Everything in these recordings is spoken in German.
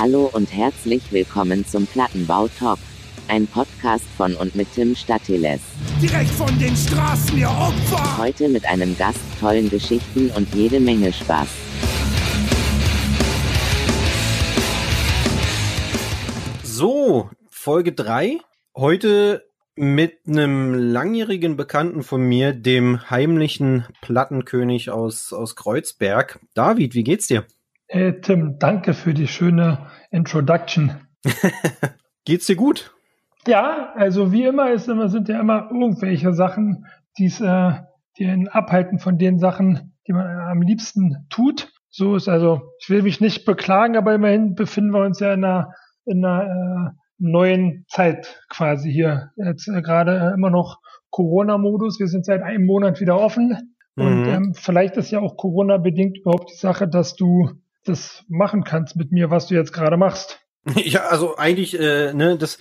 Hallo und herzlich willkommen zum Plattenbau Talk. Ein Podcast von und mit Tim Statiles. Direkt von den Straßen ihr Opfer! Heute mit einem Gast, tollen Geschichten und jede Menge Spaß. So, Folge 3. Heute mit einem langjährigen Bekannten von mir, dem heimlichen Plattenkönig aus, aus Kreuzberg. David, wie geht's dir? Hey Tim, danke für die schöne Introduction. geht's dir gut? Ja, also wie immer ist immer, sind ja immer irgendwelche Sachen, die's, äh, die einen abhalten von den Sachen, die man am liebsten tut. So ist also, ich will mich nicht beklagen, aber immerhin befinden wir uns ja in einer, in einer äh, neuen Zeit quasi hier. Jetzt äh, gerade äh, immer noch Corona-Modus. Wir sind seit einem Monat wieder offen. Mhm. Und ähm, vielleicht ist ja auch Corona-bedingt überhaupt die Sache, dass du das machen kannst mit mir, was du jetzt gerade machst. Ja, also eigentlich, äh, ne, das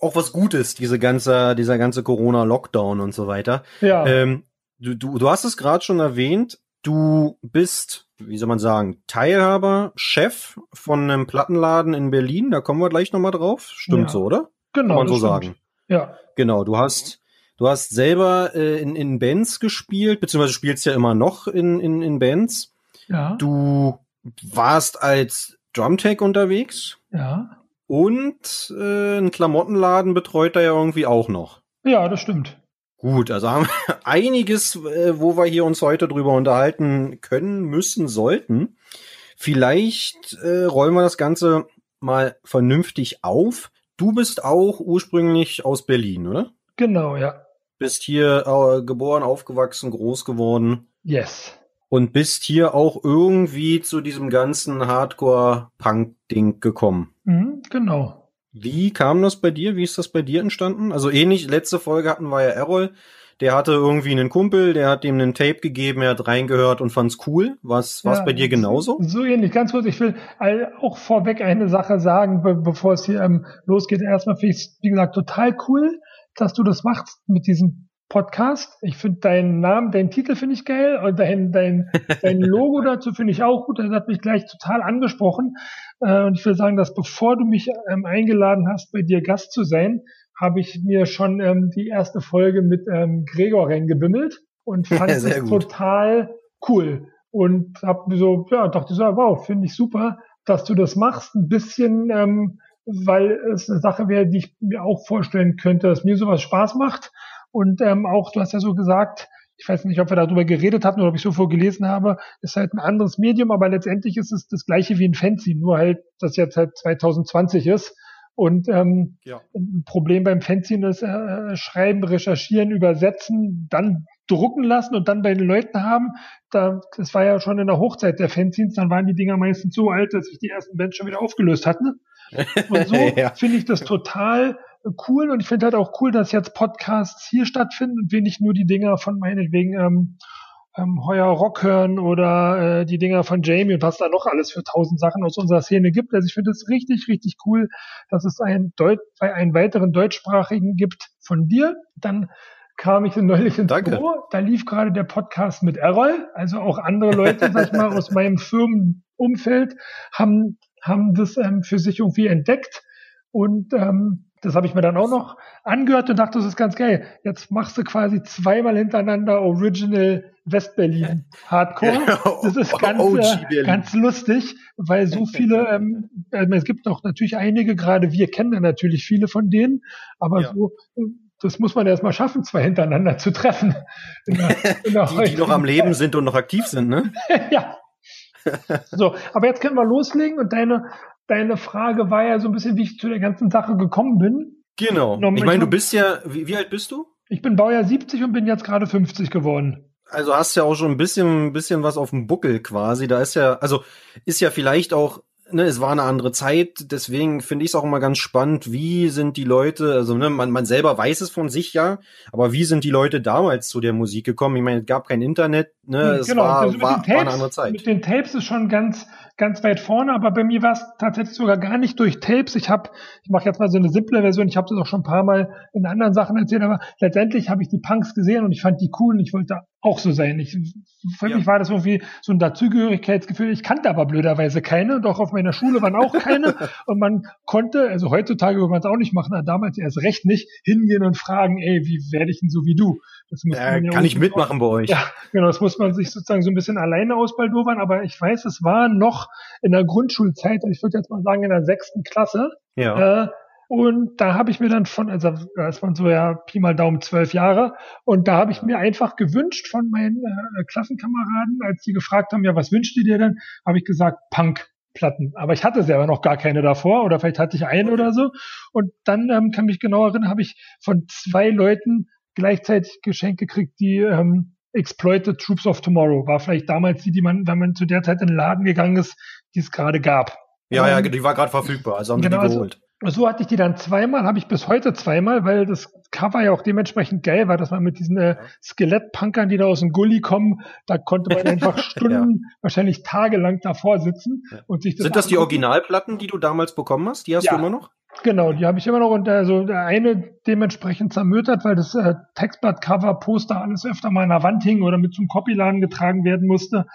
auch was Gutes, diese ganze, dieser ganze Corona-Lockdown und so weiter. Ja. Ähm, du, du, du hast es gerade schon erwähnt, du bist, wie soll man sagen, Teilhaber, Chef von einem Plattenladen in Berlin. Da kommen wir gleich nochmal drauf. Stimmt Ja. so, oder? Genau. Kann man so stimmt. sagen. Ja. Genau, du hast, du hast selber äh, in, in Bands gespielt, beziehungsweise spielst ja immer noch in, in, in Bands. Ja. Du warst als Drumtech unterwegs Ja. und äh, ein Klamottenladen betreut er ja irgendwie auch noch. Ja, das stimmt. Gut, also haben wir einiges, äh, wo wir hier uns heute drüber unterhalten können, müssen, sollten. Vielleicht äh, rollen wir das Ganze mal vernünftig auf. Du bist auch ursprünglich aus Berlin, oder? Genau, ja. Bist hier äh, geboren, aufgewachsen, groß geworden Yes. Und bist hier auch irgendwie zu diesem ganzen Hardcore-Punk-Ding gekommen. Mhm, genau. Wie kam das bei dir? Wie ist das bei dir entstanden? Also ähnlich, letzte Folge hatten wir ja Errol. Der hatte irgendwie einen Kumpel, der hat ihm einen Tape gegeben, er hat reingehört und fand's cool. Was war's Ja, bei dir genauso? So ähnlich. Ganz kurz, ich will auch vorweg eine Sache sagen, be bevor es hier ähm, losgeht. Erstmal finde ich es, wie gesagt, total cool, dass du das machst mit diesem Podcast. Ich finde deinen Namen, deinen Titel finde ich geil und dein, dein, dein Logo dazu finde ich auch gut. Das hat mich gleich total angesprochen. Äh, und ich will sagen, dass bevor du mich ähm, eingeladen hast, bei dir Gast zu sein, habe ich mir schon ähm, die erste Folge mit ähm, Gregor reingebimmelt und fand es total cool. Und habe mir so, ja, dachte so, wow, finde ich super, dass du das machst. Ein bisschen, ähm, weil es eine Sache wäre, die ich mir auch vorstellen könnte, dass mir sowas Spaß macht. Und ähm, auch, du hast ja so gesagt, ich weiß nicht, ob wir darüber geredet hatten oder ob ich so vorgelesen habe, ist halt ein anderes Medium, aber letztendlich ist es das gleiche wie ein Fanzine, nur halt, das jetzt halt 2020 ist. Und ähm, Ja. ein Problem beim Fanzine ist äh, schreiben, recherchieren, übersetzen, dann drucken lassen und dann bei den Leuten haben. Da, das war ja schon in der Hochzeit der Fanzines, dann waren die Dinger meistens so alt, dass sich die ersten Bands schon wieder aufgelöst hatten. Und so Ja. finde ich das total cool und ich finde halt auch cool, dass jetzt Podcasts hier stattfinden und wir nicht nur die Dinger von meinetwegen ähm, ähm, Heuer Rock hören oder äh, die Dinger von Jamie und was da noch alles für tausend Sachen aus unserer Szene gibt. Also ich finde es richtig, richtig cool, dass es einen, Deut einen weiteren deutschsprachigen gibt von dir. Dann kam ich neulich ins Danke. Büro, da lief gerade der Podcast mit Errol, also auch andere Leute, sag ich mal, aus meinem Firmenumfeld haben, haben das ähm, für sich irgendwie entdeckt und ähm, das habe ich mir dann auch noch angehört und dachte, das ist ganz geil. Jetzt machst du quasi zweimal hintereinander Original Westberlin Hardcore. Das ist ganz, äh, ganz lustig, weil so viele, ähm, äh, es gibt noch natürlich einige, gerade wir kennen da natürlich viele von denen, aber Ja. so, äh, das muss man erst mal schaffen, zwei hintereinander zu treffen. In der, in der Die, die noch am Leben sind und noch aktiv sind, ne? ja. So, aber jetzt können wir loslegen und deine, deine Frage war ja so ein bisschen, wie ich zu der ganzen Sache gekommen bin. Genau. Ich meine, du bist ja, wie, wie alt bist du? Ich bin Baujahr 70 und bin jetzt gerade 50 geworden. Also hast ja auch schon ein bisschen, ein bisschen was auf dem Buckel quasi. Da ist ja, also ist ja vielleicht auch, ne, es war eine andere Zeit, deswegen finde ich es auch immer ganz spannend, wie sind die Leute, also ne, man, man selber weiß es von sich ja, aber wie sind die Leute damals zu der Musik gekommen? Ich meine, es gab kein Internet, ne, es war, also war, den war eine andere Zeit. Mit den Tapes ist schon ganz, ganz weit vorne, aber bei mir war es tatsächlich sogar gar nicht durch Tapes. Ich habe, ich mache jetzt mal so eine simple Version, ich habe das auch schon ein paar Mal in anderen Sachen erzählt, aber letztendlich habe ich die Punks gesehen und ich fand die cool und ich wollte auch so sein. Ich, für ja. mich war das irgendwie so ein Dazugehörigkeitsgefühl. Ich kannte aber blöderweise keine und auch auf meiner Schule waren auch keine. und man konnte, also heutzutage würde man es auch nicht machen, aber damals erst recht nicht, hingehen und fragen, ey, wie werde ich denn so wie du? Das muss äh, ja kann ich mitmachen bei euch? Ja, genau, das muss man sich sozusagen so ein bisschen alleine ausbaldowern, aber ich weiß, es war noch in der Grundschulzeit, ich würde jetzt mal sagen in der sechsten Klasse, ja. Äh, und da habe ich mir dann von, also das waren so ja Pi mal Daumen zwölf Jahre, und da habe ich mir einfach gewünscht von meinen äh, Klassenkameraden, als sie gefragt haben, ja, was wünscht ihr dir denn, habe ich gesagt, Punk. Platten. Aber ich hatte selber noch gar keine davor oder vielleicht hatte ich eine oder so. Und dann ähm, kann mich genau erinnern, habe ich von zwei Leuten gleichzeitig Geschenke gekriegt, die ähm, Exploited Troops of Tomorrow war vielleicht damals die, die man, wenn man zu der Zeit in den Laden gegangen ist, die es gerade gab. Ja, ja, ähm, die war gerade verfügbar, also haben genau, die geholt. Also, so hatte ich die dann zweimal, habe ich bis heute zweimal, weil das Cover ja auch dementsprechend geil war, dass man mit diesen äh, Skelettpunkern, die da aus dem Gully kommen, da konnte man einfach Stunden, ja. wahrscheinlich tagelang davor sitzen und sich das Sind das die Originalplatten, die du damals bekommen hast? Die hast ja. du immer noch? Genau, die habe ich immer noch und also der eine dementsprechend zermötert, weil das äh, Textblatt-Cover, Poster alles öfter mal an der Wand hing oder mit zum Copyladen getragen werden musste.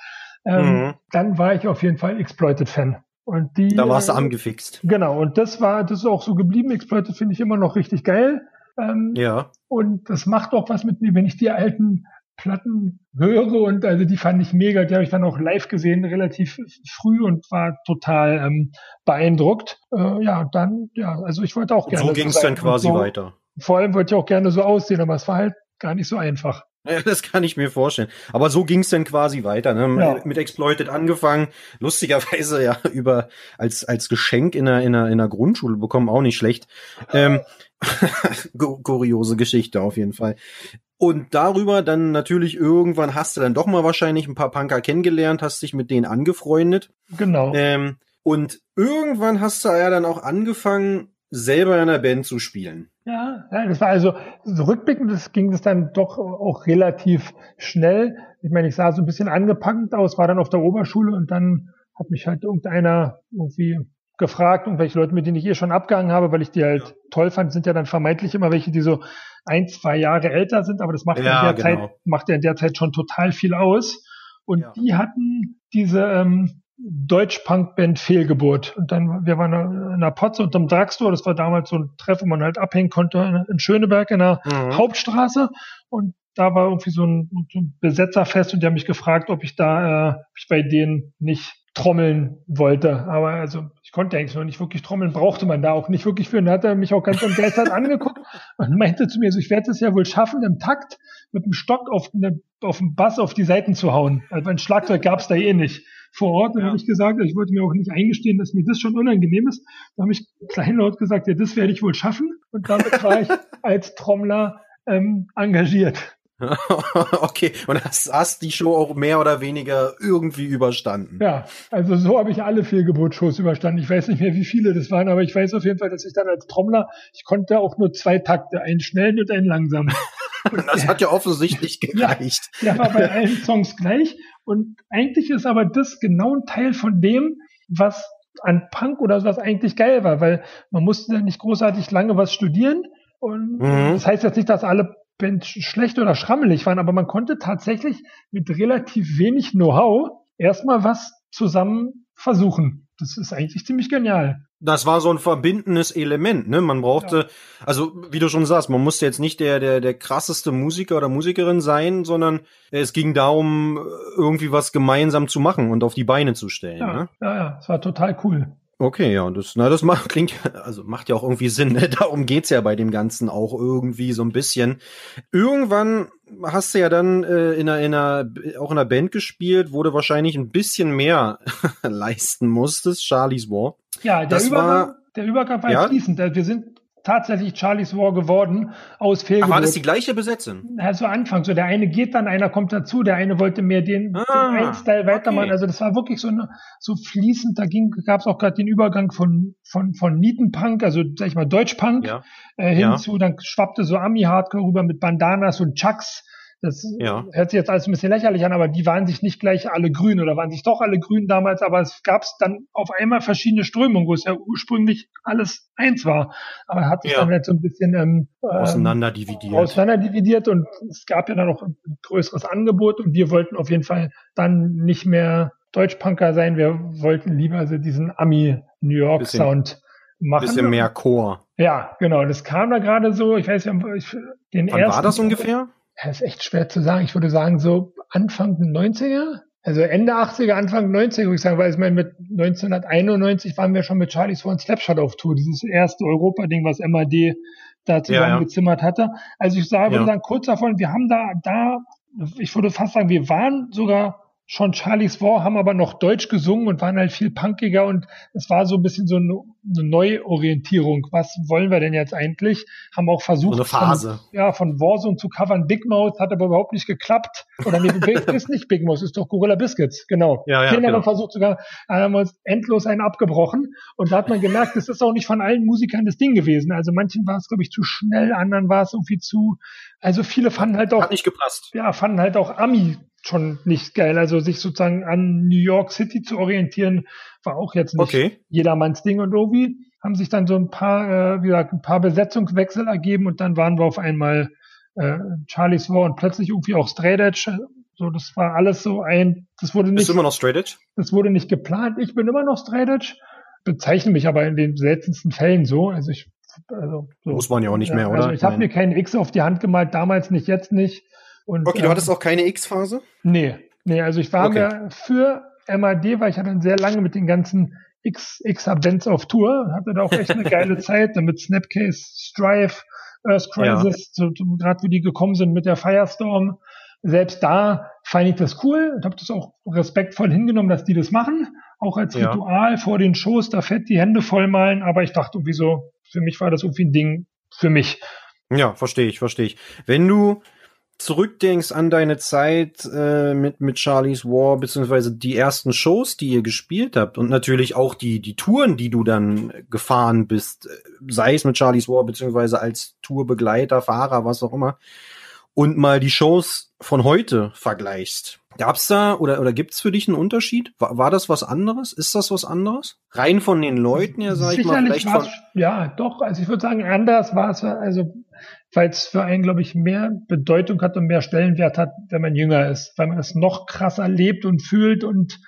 Ähm, mhm. Dann war ich auf jeden Fall Exploited-Fan. Und die, da warst du angefixt. Genau, und das war, das ist auch so geblieben. Exploited finde ich immer noch richtig geil. Ähm, ja. Und das macht auch was mit mir, wenn ich die alten Platten höre und also die fand ich mega, die habe ich dann auch live gesehen, relativ früh und war total ähm, beeindruckt. Äh, ja, dann, ja, also ich wollte auch gerne. So ging es dann quasi so, weiter. Vor allem wollte ich auch gerne so aussehen, aber es war halt gar nicht so einfach. Ja, das kann ich mir vorstellen. Aber so ging es dann quasi weiter. Ne? Ja. Mit Exploited angefangen, lustigerweise ja über als als Geschenk in einer in einer, in einer Grundschule bekommen, auch nicht schlecht. Ähm, kuriose Geschichte auf jeden Fall. Und darüber dann natürlich irgendwann hast du dann doch mal wahrscheinlich ein paar Punker kennengelernt, hast dich mit denen angefreundet. Genau. Ähm, und irgendwann hast du ja dann auch angefangen, selber in einer Band zu spielen. Ja, das war also so rückblickend, das ging das dann doch auch relativ schnell. Ich meine, ich sah so ein bisschen angepackt aus, war dann auf der Oberschule und dann hat mich halt irgendeiner irgendwie gefragt, irgendwelche Leute, mit denen ich eh schon abgehangen habe, weil ich die halt ja. toll fand, sind ja dann vermeintlich immer welche, die so ein, zwei Jahre älter sind, aber das macht ja, in der genau. Zeit, macht ja in der Zeit schon total viel aus. Und ja. die hatten diese ähm, Deutsch-Punk-Band Fehlgeburt. Und dann, wir waren in der Potze unterm Drugstore, das war damals so ein Treff, wo man halt abhängen konnte in Schöneberg in der mhm. Hauptstraße. Und da war irgendwie so ein, so ein, Besetzerfest und die haben mich gefragt, ob ich da, äh, ob ich bei denen nicht trommeln wollte. Aber also ich konnte eigentlich noch nicht wirklich trommeln, brauchte man da auch nicht wirklich für. Und dann hat er mich auch ganz entgeistert angeguckt und meinte zu mir so, ich werde es ja wohl schaffen, im Takt mit dem Stock auf, eine, auf den Bass auf die Seiten zu hauen. Also ein Schlagzeug gab es da eh nicht vor Ort. Dann ja. habe ich gesagt, ich wollte mir auch nicht eingestehen, dass mir das schon unangenehm ist. Da habe ich kleinlaut gesagt, ja, das werde ich wohl schaffen. Und damit war ich als Trommler ähm, engagiert. okay, und hast, hast die Show auch mehr oder weniger irgendwie überstanden? Ja, also so habe ich alle Fehlgeburtsshows überstanden. Ich weiß nicht mehr, wie viele das waren, aber ich weiß auf jeden Fall, dass ich dann als Trommler, ich konnte auch nur zwei Takte, einen schnellen und einen langsamen. das hat ja offensichtlich gereicht. Ja, der war bei allen Songs gleich. Und eigentlich ist aber das genau ein Teil von dem, was an Punk oder was eigentlich geil war, weil man musste ja nicht großartig lange was studieren. Und mhm. das heißt jetzt nicht, dass alle Bands schlecht oder schrammelig waren, aber man konnte tatsächlich mit relativ wenig Know-how erstmal was zusammen versuchen. Das ist eigentlich ziemlich genial das war so ein verbindendes Element, ne? Man brauchte, ja. also wie du schon sagst, man musste jetzt nicht der, der, der krasseste Musiker oder Musikerin sein, sondern es ging darum, irgendwie was gemeinsam zu machen und auf die Beine zu stellen. Ja, ne? ja, ja, es war total cool. Okay, ja, das, na, das macht, klingt, also macht ja auch irgendwie Sinn, ne? Darum geht's ja bei dem Ganzen auch irgendwie so ein bisschen. Irgendwann hast du ja dann äh, in, einer, in einer, auch in einer Band gespielt, wo du wahrscheinlich ein bisschen mehr leisten musstest, Charlie's War. Ja, der das Übergang, war, der Übergang war ja? fließend. Wir sind tatsächlich Charlie's War geworden aus Fehlgeburt. war das die gleiche Besetzung? Also Anfang, so der eine geht dann, einer kommt dazu, der eine wollte mehr den, ah, den einen Style weitermachen. Okay. Also das war wirklich so eine, so fließend. Da ging, gab es auch gerade den Übergang von von von Nietenpunk, also sag ich mal Deutschpunk, ja. äh, hin ja. dann schwappte so Ami Hardcore rüber mit Bandanas und Chucks Das ja. hört sich jetzt alles ein bisschen lächerlich an, aber die waren sich nicht gleich alle grün oder waren sich doch alle grün damals, aber es gab dann auf einmal verschiedene Strömungen, wo es ja ursprünglich alles eins war. Aber hat sich ja. dann halt so ein bisschen ähm, auseinander dividiert. Auseinander dividiert und es gab ja dann noch ein größeres Angebot und wir wollten auf jeden Fall dann nicht mehr Deutschpunker sein, wir wollten lieber so diesen Ami-New York-Sound machen. Bisschen mehr Chor. Ja, genau. Das kam da gerade so. Ich weiß, ich, den Wann ersten, war das ungefähr? Das ist echt schwer zu sagen. Ich würde sagen, so Anfang 90er. Also Ende 80er, Anfang 90er, würde ich sagen, weil ich meine, mit 1991 waren wir schon mit Charlie's One Slapshot auf Tour. Dieses erste Europa-Ding, was MAD da zusammengezimmert ja, ja. hatte. Also ich sage, würde ja. sagen, kurz davon, wir haben da, da, ich würde fast sagen, wir waren sogar schon Charlie's War, haben aber noch Deutsch gesungen und waren halt viel punkiger und es war so ein bisschen so eine, eine Neuorientierung. Was wollen wir denn jetzt eigentlich? Haben auch versucht, so eine Phase. Von, ja, von Warzone zu covern. Big Mouth hat aber überhaupt nicht geklappt. Oder nee, ist nicht Big Mouth, ist doch Gorilla Biscuits, genau. Ja, ja, Den genau. haben wir versucht sogar, haben wir uns endlos einen abgebrochen und da hat man gemerkt, das ist auch nicht von allen Musikern das Ding gewesen. Also manchen war es, glaube ich, zu schnell, anderen war es irgendwie zu, also viele fanden halt auch. Hat nicht gepasst. Ja, fanden halt auch Ami schon nicht geil. Also sich sozusagen an New York City zu orientieren, war auch jetzt nicht okay. jedermanns Ding. Und irgendwie haben sich dann so ein paar, äh, wie gesagt, ein paar Besetzungswechsel ergeben und dann waren wir auf einmal äh, Charlie's War und plötzlich irgendwie auch Straight Edge. So, das war alles so ein, das wurde nicht. Bist du immer noch Straight Edge? Das wurde nicht geplant. Ich bin immer noch Straight Edge, bezeichne mich aber in den seltensten Fällen so. Also ich, also so. Muss man ja auch nicht mehr, also oder? Ich habe mir keinen X auf die Hand gemalt, damals nicht, jetzt nicht. Und, okay, du hattest ähm, auch keine X-Phase? Nee, nee, also ich war okay. mir für MAD, weil ich hatte dann sehr lange mit den ganzen X, X-Bands auf Tour, hatte da auch echt eine geile Zeit, dann mit Snapcase, Strife, Earth Crisis, ja. gerade wo die gekommen sind mit der Firestorm. Selbst da fand ich das cool und habe das auch respektvoll hingenommen, dass die das machen. Auch als ja. Ritual vor den Shows, da fett die Hände vollmalen, aber ich dachte irgendwie so, für mich war das irgendwie ein Ding für mich. Ja, verstehe ich, verstehe ich. Wenn du zurückdenkst an deine Zeit äh, mit mit Charlie's War beziehungsweise die ersten Shows, die ihr gespielt habt und natürlich auch die die Touren, die du dann gefahren bist, äh, sei es mit Charlie's War beziehungsweise als Tourbegleiter, Fahrer, was auch immer, und mal die Shows von heute vergleichst. Gab's da oder oder gibt's für dich einen Unterschied? War, war das was anderes? Ist das was anderes? Rein von den Leuten her, sag ich mal, vielleicht von ja, doch, also ich würde sagen, anders war es also weil es für einen, glaube ich, mehr Bedeutung hat und mehr Stellenwert hat, wenn man jünger ist, weil man es noch krasser lebt und fühlt und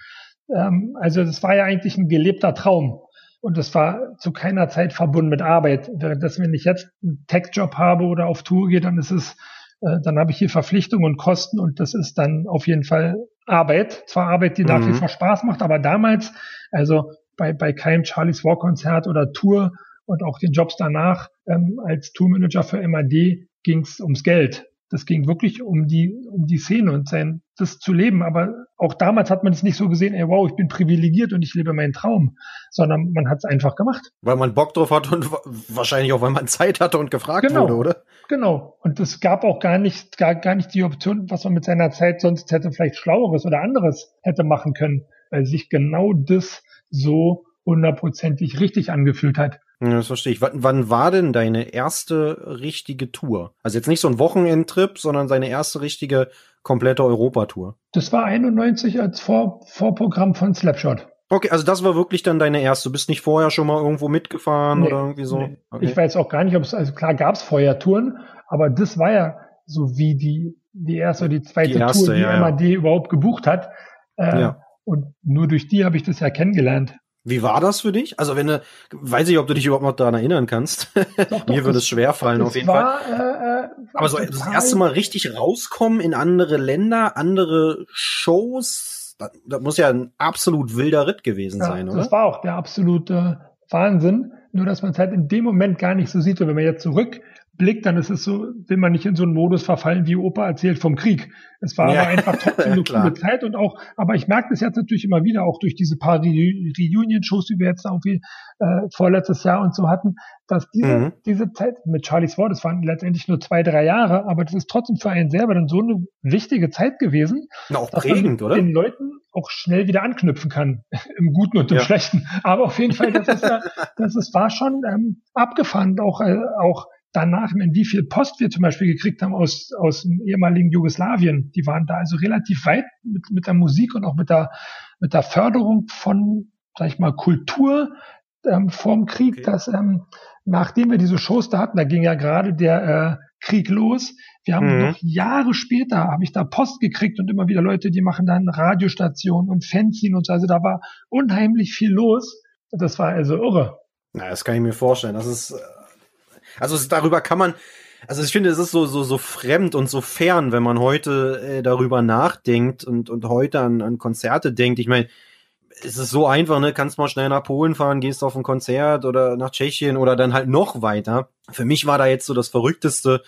ähm, also das war ja eigentlich ein gelebter Traum und das war zu keiner Zeit verbunden mit Arbeit. Dass wenn ich jetzt einen Tech-Job habe oder auf Tour gehe, dann ist es, äh, dann habe ich hier Verpflichtungen und Kosten und das ist dann auf jeden Fall Arbeit. Zwar Arbeit, die mhm. nach wie vor Spaß macht, aber damals, also bei, bei keinem Charlie's War Konzert oder Tour und auch den Jobs danach ähm, als Tourmanager für MAD ging es ums Geld. Das ging wirklich um die, um die Szene und sein, das zu leben. Aber auch damals hat man es nicht so gesehen, ey, wow, ich bin privilegiert und ich lebe meinen Traum, sondern man hat es einfach gemacht. Weil man Bock drauf hat und wahrscheinlich auch, weil man Zeit hatte und gefragt genau, wurde, oder? Genau. Und es gab auch gar nicht, gar, gar nicht die Option, was man mit seiner Zeit sonst hätte vielleicht Schlaueres oder anderes hätte machen können, weil sich genau das so hundertprozentig richtig angefühlt hat. Ja, das verstehe ich. W wann war denn deine erste richtige Tour? Also jetzt nicht so ein Wochenendtrip, sondern seine erste richtige komplette Europatour. Das war 91 als Vor Vorprogramm von Slapshot. Okay, also das war wirklich dann deine erste. Du bist nicht vorher schon mal irgendwo mitgefahren nee, oder irgendwie so? Nee. Okay. Ich weiß auch gar nicht, ob es, also klar gab es vorher Touren, aber das war ja so wie die, die erste oder die zweite die erste, Tour, die ja, MAD ja. überhaupt gebucht hat. Äh, ja. Und nur durch die habe ich das ja kennengelernt. Wie war das für dich? Also wenn du, weiß ich, ob du dich überhaupt noch daran erinnern kannst. Doch, Mir würde es schwer fallen auf jeden war, Fall. Äh, äh, Aber so das erste Mal richtig rauskommen in andere Länder, andere Shows, das, das muss ja ein absolut wilder Ritt gewesen ja, sein, oder? Das war auch der absolute Wahnsinn. Nur dass man es halt in dem Moment gar nicht so sieht. Und wenn man jetzt zurück blickt, dann ist es so, will man nicht in so einen Modus verfallen, wie Opa erzählt vom Krieg. Es war ja. aber einfach trotzdem eine coole Zeit und auch, aber ich merke das jetzt natürlich immer wieder, auch durch diese paar Reunion-Shows, die wir jetzt irgendwie äh, vorletztes Jahr und so hatten, dass diese, mhm. diese Zeit mit Charlie's War, das waren letztendlich nur zwei, drei Jahre, aber das ist trotzdem für einen selber dann so eine wichtige Zeit gewesen, Na, auch dass prägend, man oder? den Leuten auch schnell wieder anknüpfen kann, im Guten und im ja. Schlechten. Aber auf jeden Fall, das ist ja, das ist, war schon ähm, abgefahren, auch, äh, auch danach, wie viel Post wir zum Beispiel gekriegt haben aus, aus dem ehemaligen Jugoslawien. Die waren da also relativ weit mit, mit der Musik und auch mit der, mit der Förderung von, sag ich mal, Kultur ähm, vorm Krieg, okay. dass ähm, nachdem wir diese Shows da hatten, da ging ja gerade der äh, Krieg los. Wir haben mhm. noch Jahre später, habe ich da Post gekriegt und immer wieder Leute, die machen dann Radiostationen und Fanzine und so. Also da war unheimlich viel los. Das war also irre. Na, das kann ich mir vorstellen. Das ist, äh, also darüber kann man, also ich finde, es ist so, so, so fremd und so fern, wenn man heute äh, darüber nachdenkt und, und heute an, an Konzerte denkt. Ich meine, es ist so einfach, ne? Kannst mal schnell nach Polen fahren, gehst auf ein Konzert oder nach Tschechien oder dann halt noch weiter. Für mich war da jetzt so das Verrückteste,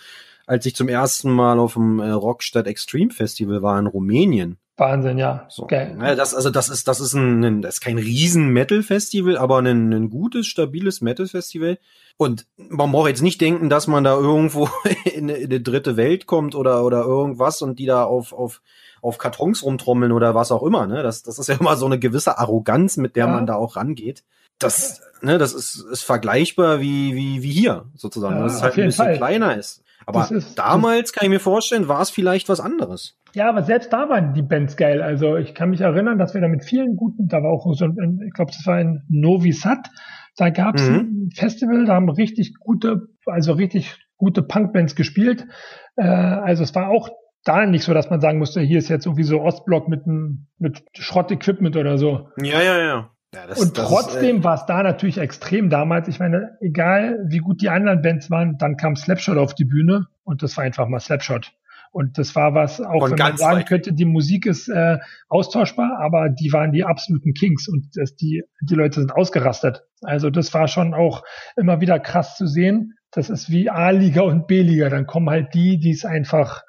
als ich zum ersten Mal auf dem äh, Rockstadt Extreme Festival war in Rumänien. Wahnsinn, ja. So. Geil. Ja, das, also das ist, das ist ein, ein das ist kein riesen Metal-Festival, aber ein, ein gutes, stabiles Metal-Festival. Und man braucht jetzt nicht denken, dass man da irgendwo in, in eine dritte Welt kommt oder, oder irgendwas und die da auf, auf, auf Kartons rumtrommeln oder was auch immer, ne? Das, das ist ja immer so eine gewisse Arroganz, mit der ja. man da auch rangeht. Das, ne, das ist, ist vergleichbar wie, wie, wie hier, sozusagen. Ja, dass es halt ein bisschen Fall. kleiner ist. Aber ist, damals kann ich mir vorstellen, war es vielleicht was anderes. Ja, aber selbst da waren die Bands geil. Also ich kann mich erinnern, dass wir da mit vielen guten, da war auch so ein, ich glaube, das war ein Novi Sad. Da gab es mhm. ein Festival, da haben richtig gute, also richtig gute Punkbands gespielt. Äh, also es war auch da nicht so, dass man sagen musste, hier ist jetzt irgendwie so Ostblock mit, mit Schrott-Equipment oder so. Ja, ja, ja. Ja, das, und das trotzdem war es da natürlich extrem damals. Ich meine, egal wie gut die anderen Bands waren, dann kam Slapshot auf die Bühne und das war einfach mal Slapshot. Und das war was, auch Von wenn man sagen weit. könnte, die Musik ist äh, austauschbar, aber die waren die absoluten Kings und das, die, die Leute sind ausgerastet. Also das war schon auch immer wieder krass zu sehen. Das ist wie A-Liga und B-Liga. Dann kommen halt die, die es einfach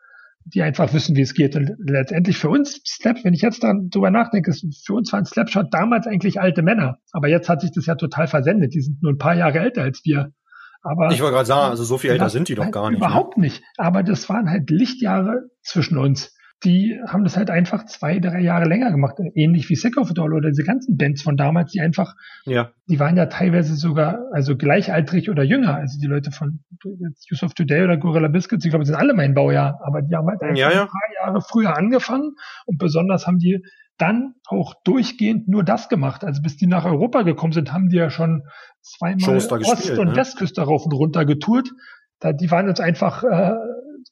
die einfach wissen, wie es geht. Und letztendlich für uns, Slap, wenn ich jetzt dann drüber nachdenke, ist für uns waren Slapshot damals eigentlich alte Männer. Aber jetzt hat sich das ja total versendet. Die sind nur ein paar Jahre älter als wir. Aber ich wollte gerade sagen, also so viel älter sind die doch gar nicht. Ne? Überhaupt ne? nicht. Aber das waren halt Lichtjahre zwischen uns die haben das halt einfach zwei, drei Jahre länger gemacht. Ähnlich wie Sick of Doll oder diese ganzen Bands von damals, die einfach, ja. die waren ja teilweise sogar, also gleichaltrig oder jünger. Also die Leute von Use of Today oder Gorilla Biscuits, ich glaube, sind alle mein Baujahr, aber die haben halt einfach ja, ja. ein paar Jahre früher angefangen und besonders haben die dann auch durchgehend nur das gemacht. Also bis die nach Europa gekommen sind, haben die ja schon zweimal Ost- gespielt, und ne? Westküste rauf und runter getourt. Da, die waren uns einfach äh,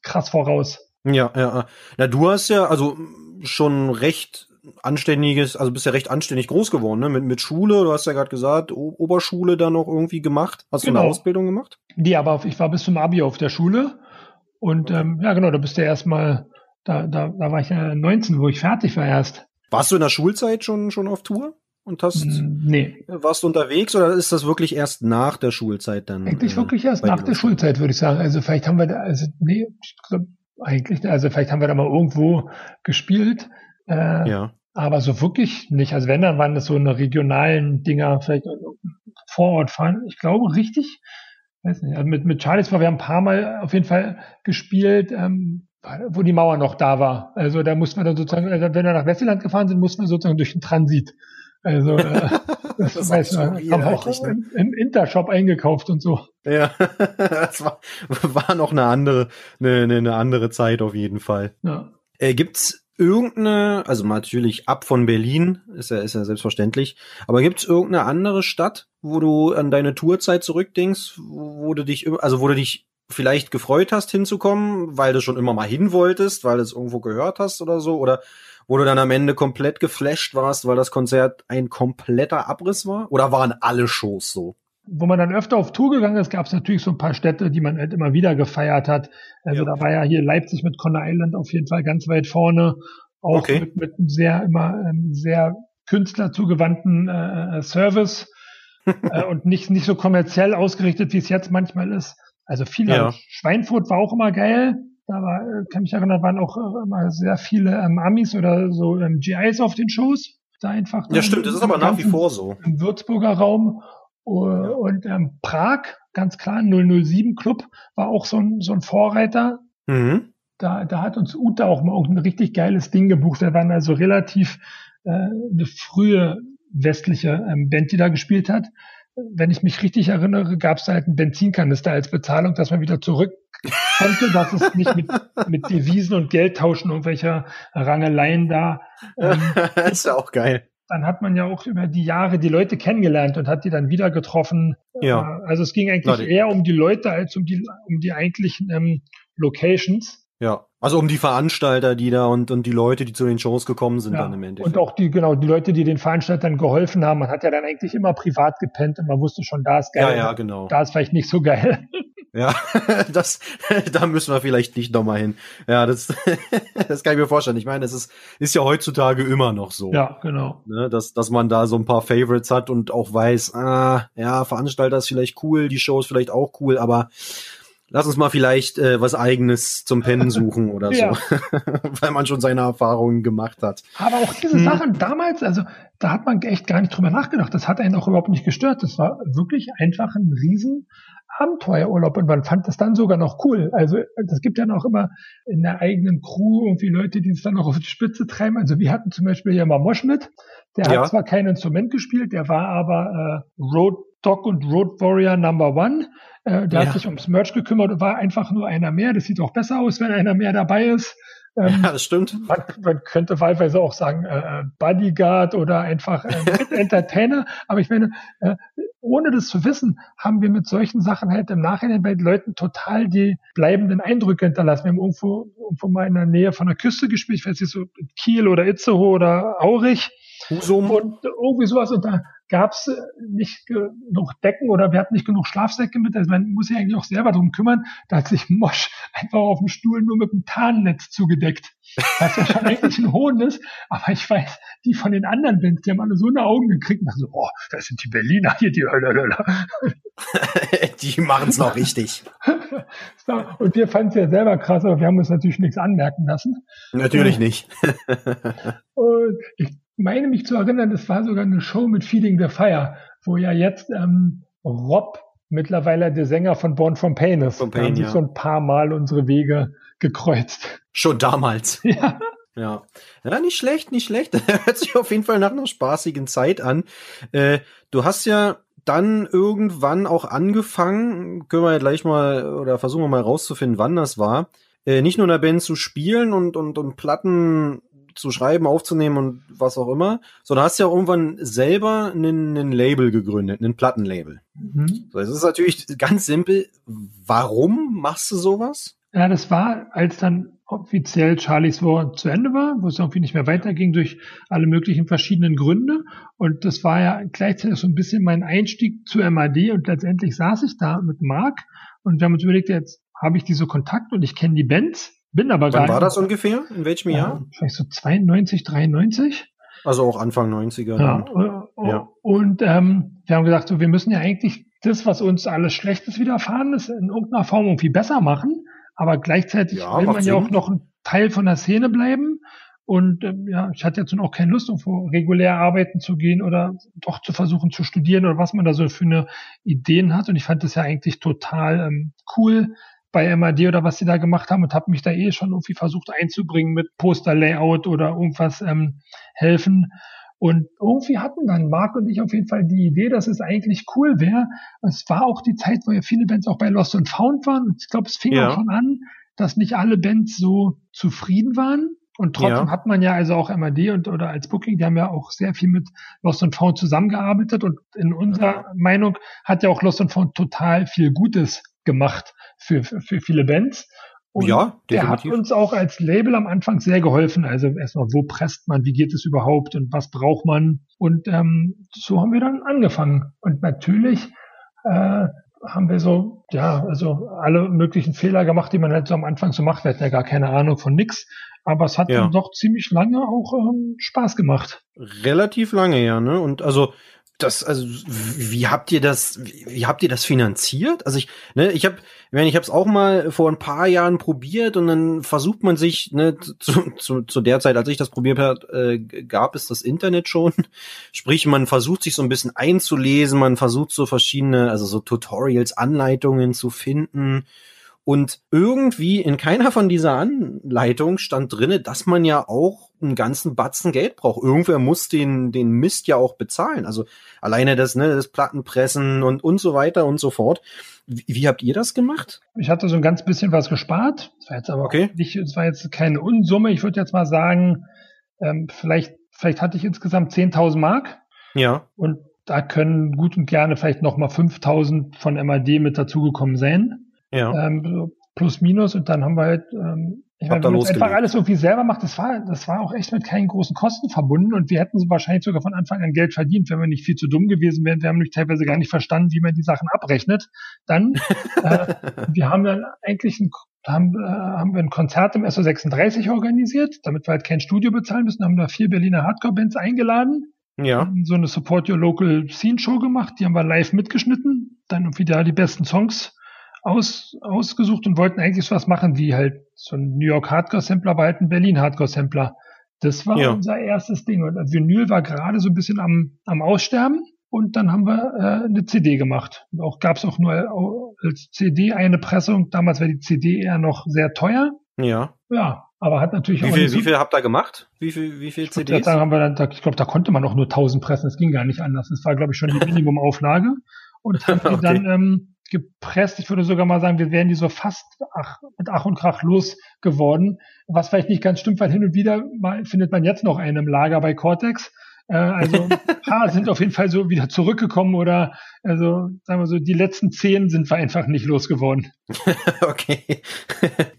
krass voraus. Ja, ja. Na, du hast ja also schon recht anständiges, also bist ja recht anständig groß geworden, ne? Mit, mit Schule, du hast ja gerade gesagt, o Oberschule dann noch irgendwie gemacht. Hast genau. du eine genau. Ausbildung gemacht? Nee, aber ich war bis zum Abi auf der Schule. Und okay. ähm, ja, genau, da bist du erstmal, da, da, da war ich ja 19, wo ich fertig war erst. Warst du in der Schulzeit schon, schon auf Tour? Und hast, nee. warst du unterwegs oder ist das wirklich erst nach der Schulzeit dann? Eigentlich äh, wirklich erst nach der Schulzeit, würde ich sagen. Also vielleicht haben wir da, also nee, ich glaube, eigentlich, also vielleicht haben wir da mal irgendwo gespielt. Äh, ja. Aber so wirklich nicht. Also wenn, dann waren das so eine regionalen Dinger, vielleicht vor Ort fahren. Ich glaube richtig, weiß nicht, also mit, mit Charlies war wir ein paar Mal auf jeden Fall gespielt, ähm, wo die Mauer noch da war. Also da muss man dann sozusagen, also wenn wir nach Westland gefahren sind, muss man sozusagen durch den Transit. Also äh, das, das weiß man, haben auch ne? im, Intershop eingekauft und so. Ja, das war, war noch eine andere, eine, eine andere Zeit auf jeden Fall. Ja. Äh, gibt's irgendeine, also natürlich ab von Berlin, ist ja, ist ja selbstverständlich, aber gibt's irgendeine andere Stadt, wo du an deine Tourzeit zurückdenkst, wo du dich, also wo du dich vielleicht gefreut hast hinzukommen, weil du schon immer mal hin wolltest, weil du es irgendwo gehört hast oder so, oder wo du dann am Ende komplett geflasht warst, weil das Konzert ein kompletter Abriss war? Oder waren alle Shows so? Wo man dann öfter auf Tour gegangen ist, gab es natürlich so ein paar Städte, die man halt immer wieder gefeiert hat. Also ja. da war ja hier Leipzig mit Conner Island auf jeden Fall ganz weit vorne. Auch okay. mit, mit einem sehr, immer ähm, sehr künstlerzugewandten äh, äh Service äh, und nicht, nicht so kommerziell ausgerichtet, wie es jetzt manchmal ist. Also viele. Ja. Schweinfurt war auch immer geil. Da war, äh, kann mich erinnern, waren auch äh, immer sehr viele ähm, Amis oder so ähm, GIs auf den Shows. Da einfach. Ja, stimmt, das ist aber nach wie vor so. Im Würzburger Raum. Uh, ja. Und ähm, Prag, ganz klar, 007 Club, war auch so ein, so ein Vorreiter. Mhm. Da, da hat uns Ute auch mal ein richtig geiles Ding gebucht. Wir waren also relativ äh, eine frühe westliche ähm, Band, die da gespielt hat. Wenn ich mich richtig erinnere, gab es halt einen Benzinkanister als Bezahlung, dass man wieder zurück konnte, dass es nicht mit, mit Devisen und Geldtauschen irgendwelcher Rangeleien da. Ähm, ist ja auch geil. Dann hat man ja auch über die Jahre die Leute kennengelernt und hat die dann wieder getroffen. Ja. Also es ging eigentlich Leute. eher um die Leute als um die, um die eigentlichen ähm, Locations. Ja, also um die Veranstalter, die da und, und die Leute, die zu den Shows gekommen sind ja. dann im Endeffekt. Und auch die, genau, die Leute, die den Veranstaltern geholfen haben. Man hat ja dann eigentlich immer privat gepennt und man wusste schon, da ist geil. Ja, ja, genau. Da ist vielleicht nicht so geil. Ja, das, da müssen wir vielleicht nicht nochmal hin. Ja, das, das kann ich mir vorstellen. Ich meine, das ist, ist ja heutzutage immer noch so. Ja, genau. Ne, dass, dass man da so ein paar Favorites hat und auch weiß, ah, ja, Veranstalter ist vielleicht cool, die Show ist vielleicht auch cool, aber lass uns mal vielleicht äh, was eigenes zum Pennen suchen oder so, weil man schon seine Erfahrungen gemacht hat. Aber auch diese hm. Sachen damals, also da hat man echt gar nicht drüber nachgedacht. Das hat einen auch überhaupt nicht gestört. Das war wirklich einfach ein riesen Abenteuerurlaub und man fand das dann sogar noch cool. Also das gibt ja noch immer in der eigenen Crew irgendwie Leute, die es dann noch auf die Spitze treiben. Also wir hatten zum Beispiel ja mal Mosch mit. Der ja. hat zwar kein Instrument gespielt, der war aber äh, Road Dog und Road Warrior Number One. Äh, der ja. hat sich ums Merch gekümmert und war einfach nur einer mehr. Das sieht auch besser aus, wenn einer mehr dabei ist. Ähm, ja, das stimmt. Man, man, könnte wahlweise auch sagen äh, Bodyguard oder einfach äh, Entertainer. Aber ich meine, äh, ohne das zu wissen, haben wir mit solchen Sachen halt im Nachhinein bei den Leuten total die bleibenden Eindrücke hinterlassen. Wir haben irgendwo, irgendwo mal in der Nähe von der Küste gespielt, ich weiß nicht so Kiel oder Itzehoe oder Aurich. Husum. Und irgendwie sowas. Und da gab es äh, nicht genug Decken oder wir hatten nicht genug Schlafsäcke mit. Also man muss sich eigentlich auch selber drum kümmern. Da hat sich Mosch einfach auf dem Stuhl nur mit einem Tarnnetz zugedeckt. Was ja schon eigentlich ein Hohn ist. Aber ich weiß, die von den anderen Bands, die haben alle so eine Augen gekriegt und so, oh, das sind die Berliner hier, die Hölle. Die machen es noch richtig. und wir fanden es ja selber krass, aber wir haben uns natürlich nichts anmerken lassen. Natürlich nicht. und ich meine mich zu erinnern, es war sogar eine Show mit Feeding the Fire, wo ja jetzt ähm, Rob mittlerweile der Sänger von Born from Pain ist. From Pain, da haben ja. so ein paar Mal unsere Wege gekreuzt. Schon damals. Ja. Ja. ja, nicht schlecht, nicht schlecht. Hört sich auf jeden Fall nach einer spaßigen Zeit an. Äh, du hast ja dann irgendwann auch angefangen, können wir ja gleich mal oder versuchen wir mal rauszufinden, wann das war, äh, nicht nur in der Band zu spielen und, und, und Platten zu schreiben, aufzunehmen und was auch immer, sondern hast ja irgendwann selber einen, Label gegründet, einen Plattenlabel. Mhm. So, es ist natürlich ganz simpel. Warum machst du sowas? Ja, das war, als dann offiziell Charlies War zu Ende war, wo es irgendwie nicht mehr weiterging durch alle möglichen verschiedenen Gründe. Und das war ja gleichzeitig so ein bisschen mein Einstieg zu MAD und letztendlich saß ich da mit Marc und wir haben uns überlegt, jetzt habe ich diese Kontakte und ich kenne die Bands bin aber Wann war das ungefähr? In welchem Jahr? Vielleicht so 92, 93. Also auch Anfang 90er. Ja, äh, ja. Und ähm, wir haben gesagt, so, wir müssen ja eigentlich das, was uns alles Schlechtes widerfahren ist, in irgendeiner Form irgendwie besser machen. Aber gleichzeitig ja, will man Sinn. ja auch noch ein Teil von der Szene bleiben. Und ähm, ja, ich hatte jetzt nun auch keine Lust, irgendwo regulär arbeiten zu gehen oder doch zu versuchen zu studieren oder was man da so für eine Ideen hat. Und ich fand das ja eigentlich total ähm, cool, bei MAD oder was sie da gemacht haben und habe mich da eh schon irgendwie versucht einzubringen mit Poster-Layout oder irgendwas ähm, helfen. Und irgendwie hatten dann Marc und ich auf jeden Fall die Idee, dass es eigentlich cool wäre. Es war auch die Zeit, wo ja viele Bands auch bei Lost and Found waren. Ich glaube, es fing ja. auch schon an, dass nicht alle Bands so zufrieden waren. Und trotzdem ja. hat man ja also auch MAD und oder als Booking, die haben ja auch sehr viel mit Lost and Found zusammengearbeitet und in unserer Meinung hat ja auch Lost and Found total viel Gutes gemacht für, für, für viele Bands. Und ja, definitiv. der hat uns auch als Label am Anfang sehr geholfen. Also erstmal, wo presst man, wie geht es überhaupt und was braucht man? Und ähm, so haben wir dann angefangen. Und natürlich äh, haben wir so, ja, also alle möglichen Fehler gemacht, die man halt so am Anfang so macht. Wir hatten ja gar keine Ahnung von nix. Aber es hat ja. doch ziemlich lange auch ähm, Spaß gemacht. Relativ lange, ja, ne? Und also das, also wie habt ihr das, wie habt ihr das finanziert? Also ich, ne, ich habe, meine, ich habe es auch mal vor ein paar Jahren probiert und dann versucht man sich, ne, zu, zu, zu der Zeit, als ich das probiert habe, äh, gab es das Internet schon. Sprich, man versucht sich so ein bisschen einzulesen, man versucht so verschiedene, also so Tutorials, Anleitungen zu finden Und irgendwie in keiner von dieser Anleitungen stand drinne, dass man ja auch einen ganzen Batzen Geld braucht. Irgendwer muss den, den Mist ja auch bezahlen. Also alleine das, ne, das Plattenpressen und, und so weiter und so fort. Wie, wie habt ihr das gemacht? Ich hatte so ein ganz bisschen was gespart. Das war jetzt aber okay. nicht, das war jetzt keine Unsumme. Ich würde jetzt mal sagen, ähm, vielleicht, vielleicht hatte ich insgesamt 10.000 Mark. Ja. Und da können gut und gerne vielleicht nochmal 5.000 von MAD mit dazugekommen sein. Ja. Ähm, plus minus und dann haben wir halt ähm, ich meine, wenn man einfach alles irgendwie selber macht, das war, das war auch echt mit keinen großen Kosten verbunden und wir hätten wahrscheinlich sogar von Anfang an Geld verdient, wenn wir nicht viel zu dumm gewesen wären. Wir haben nämlich teilweise gar nicht verstanden, wie man die Sachen abrechnet. Dann, äh, wir haben dann eigentlich ein, haben, äh, haben wir ein Konzert im SO36 organisiert, damit wir halt kein Studio bezahlen müssen, haben da vier Berliner Hardcore-Bands eingeladen. Ja. So eine Support Your Local Scene Show gemacht, die haben wir live mitgeschnitten, dann irgendwie da die besten Songs aus, ausgesucht und wollten eigentlich was machen wie halt so ein New York Hardcore Sampler, aber halt ein Berlin Hardcore Sampler. Das war ja. unser erstes Ding. Und Vinyl war gerade so ein bisschen am, am Aussterben. Und dann haben wir äh, eine CD gemacht. Und auch gab es auch nur als CD eine Pressung. Damals war die CD eher noch sehr teuer. Ja. Ja, aber hat natürlich wie auch. Viel, wie viel habt ihr gemacht? Wie viel, wie viel CDs? Da haben wir dann, ich glaube, da konnte man auch nur 1000 pressen. Das ging gar nicht anders. Das war, glaube ich, schon die Minimumauflage. Und haben okay. dann ähm, gepresst. Ich würde sogar mal sagen, wir wären die so fast ach, mit Ach und Krach losgeworden. Was vielleicht nicht ganz stimmt, weil hin und wieder mal findet man jetzt noch einen im Lager bei Cortex. Äh, also ein paar sind auf jeden Fall so wieder zurückgekommen oder also sagen wir so, die letzten zehn sind wir einfach nicht losgeworden. okay.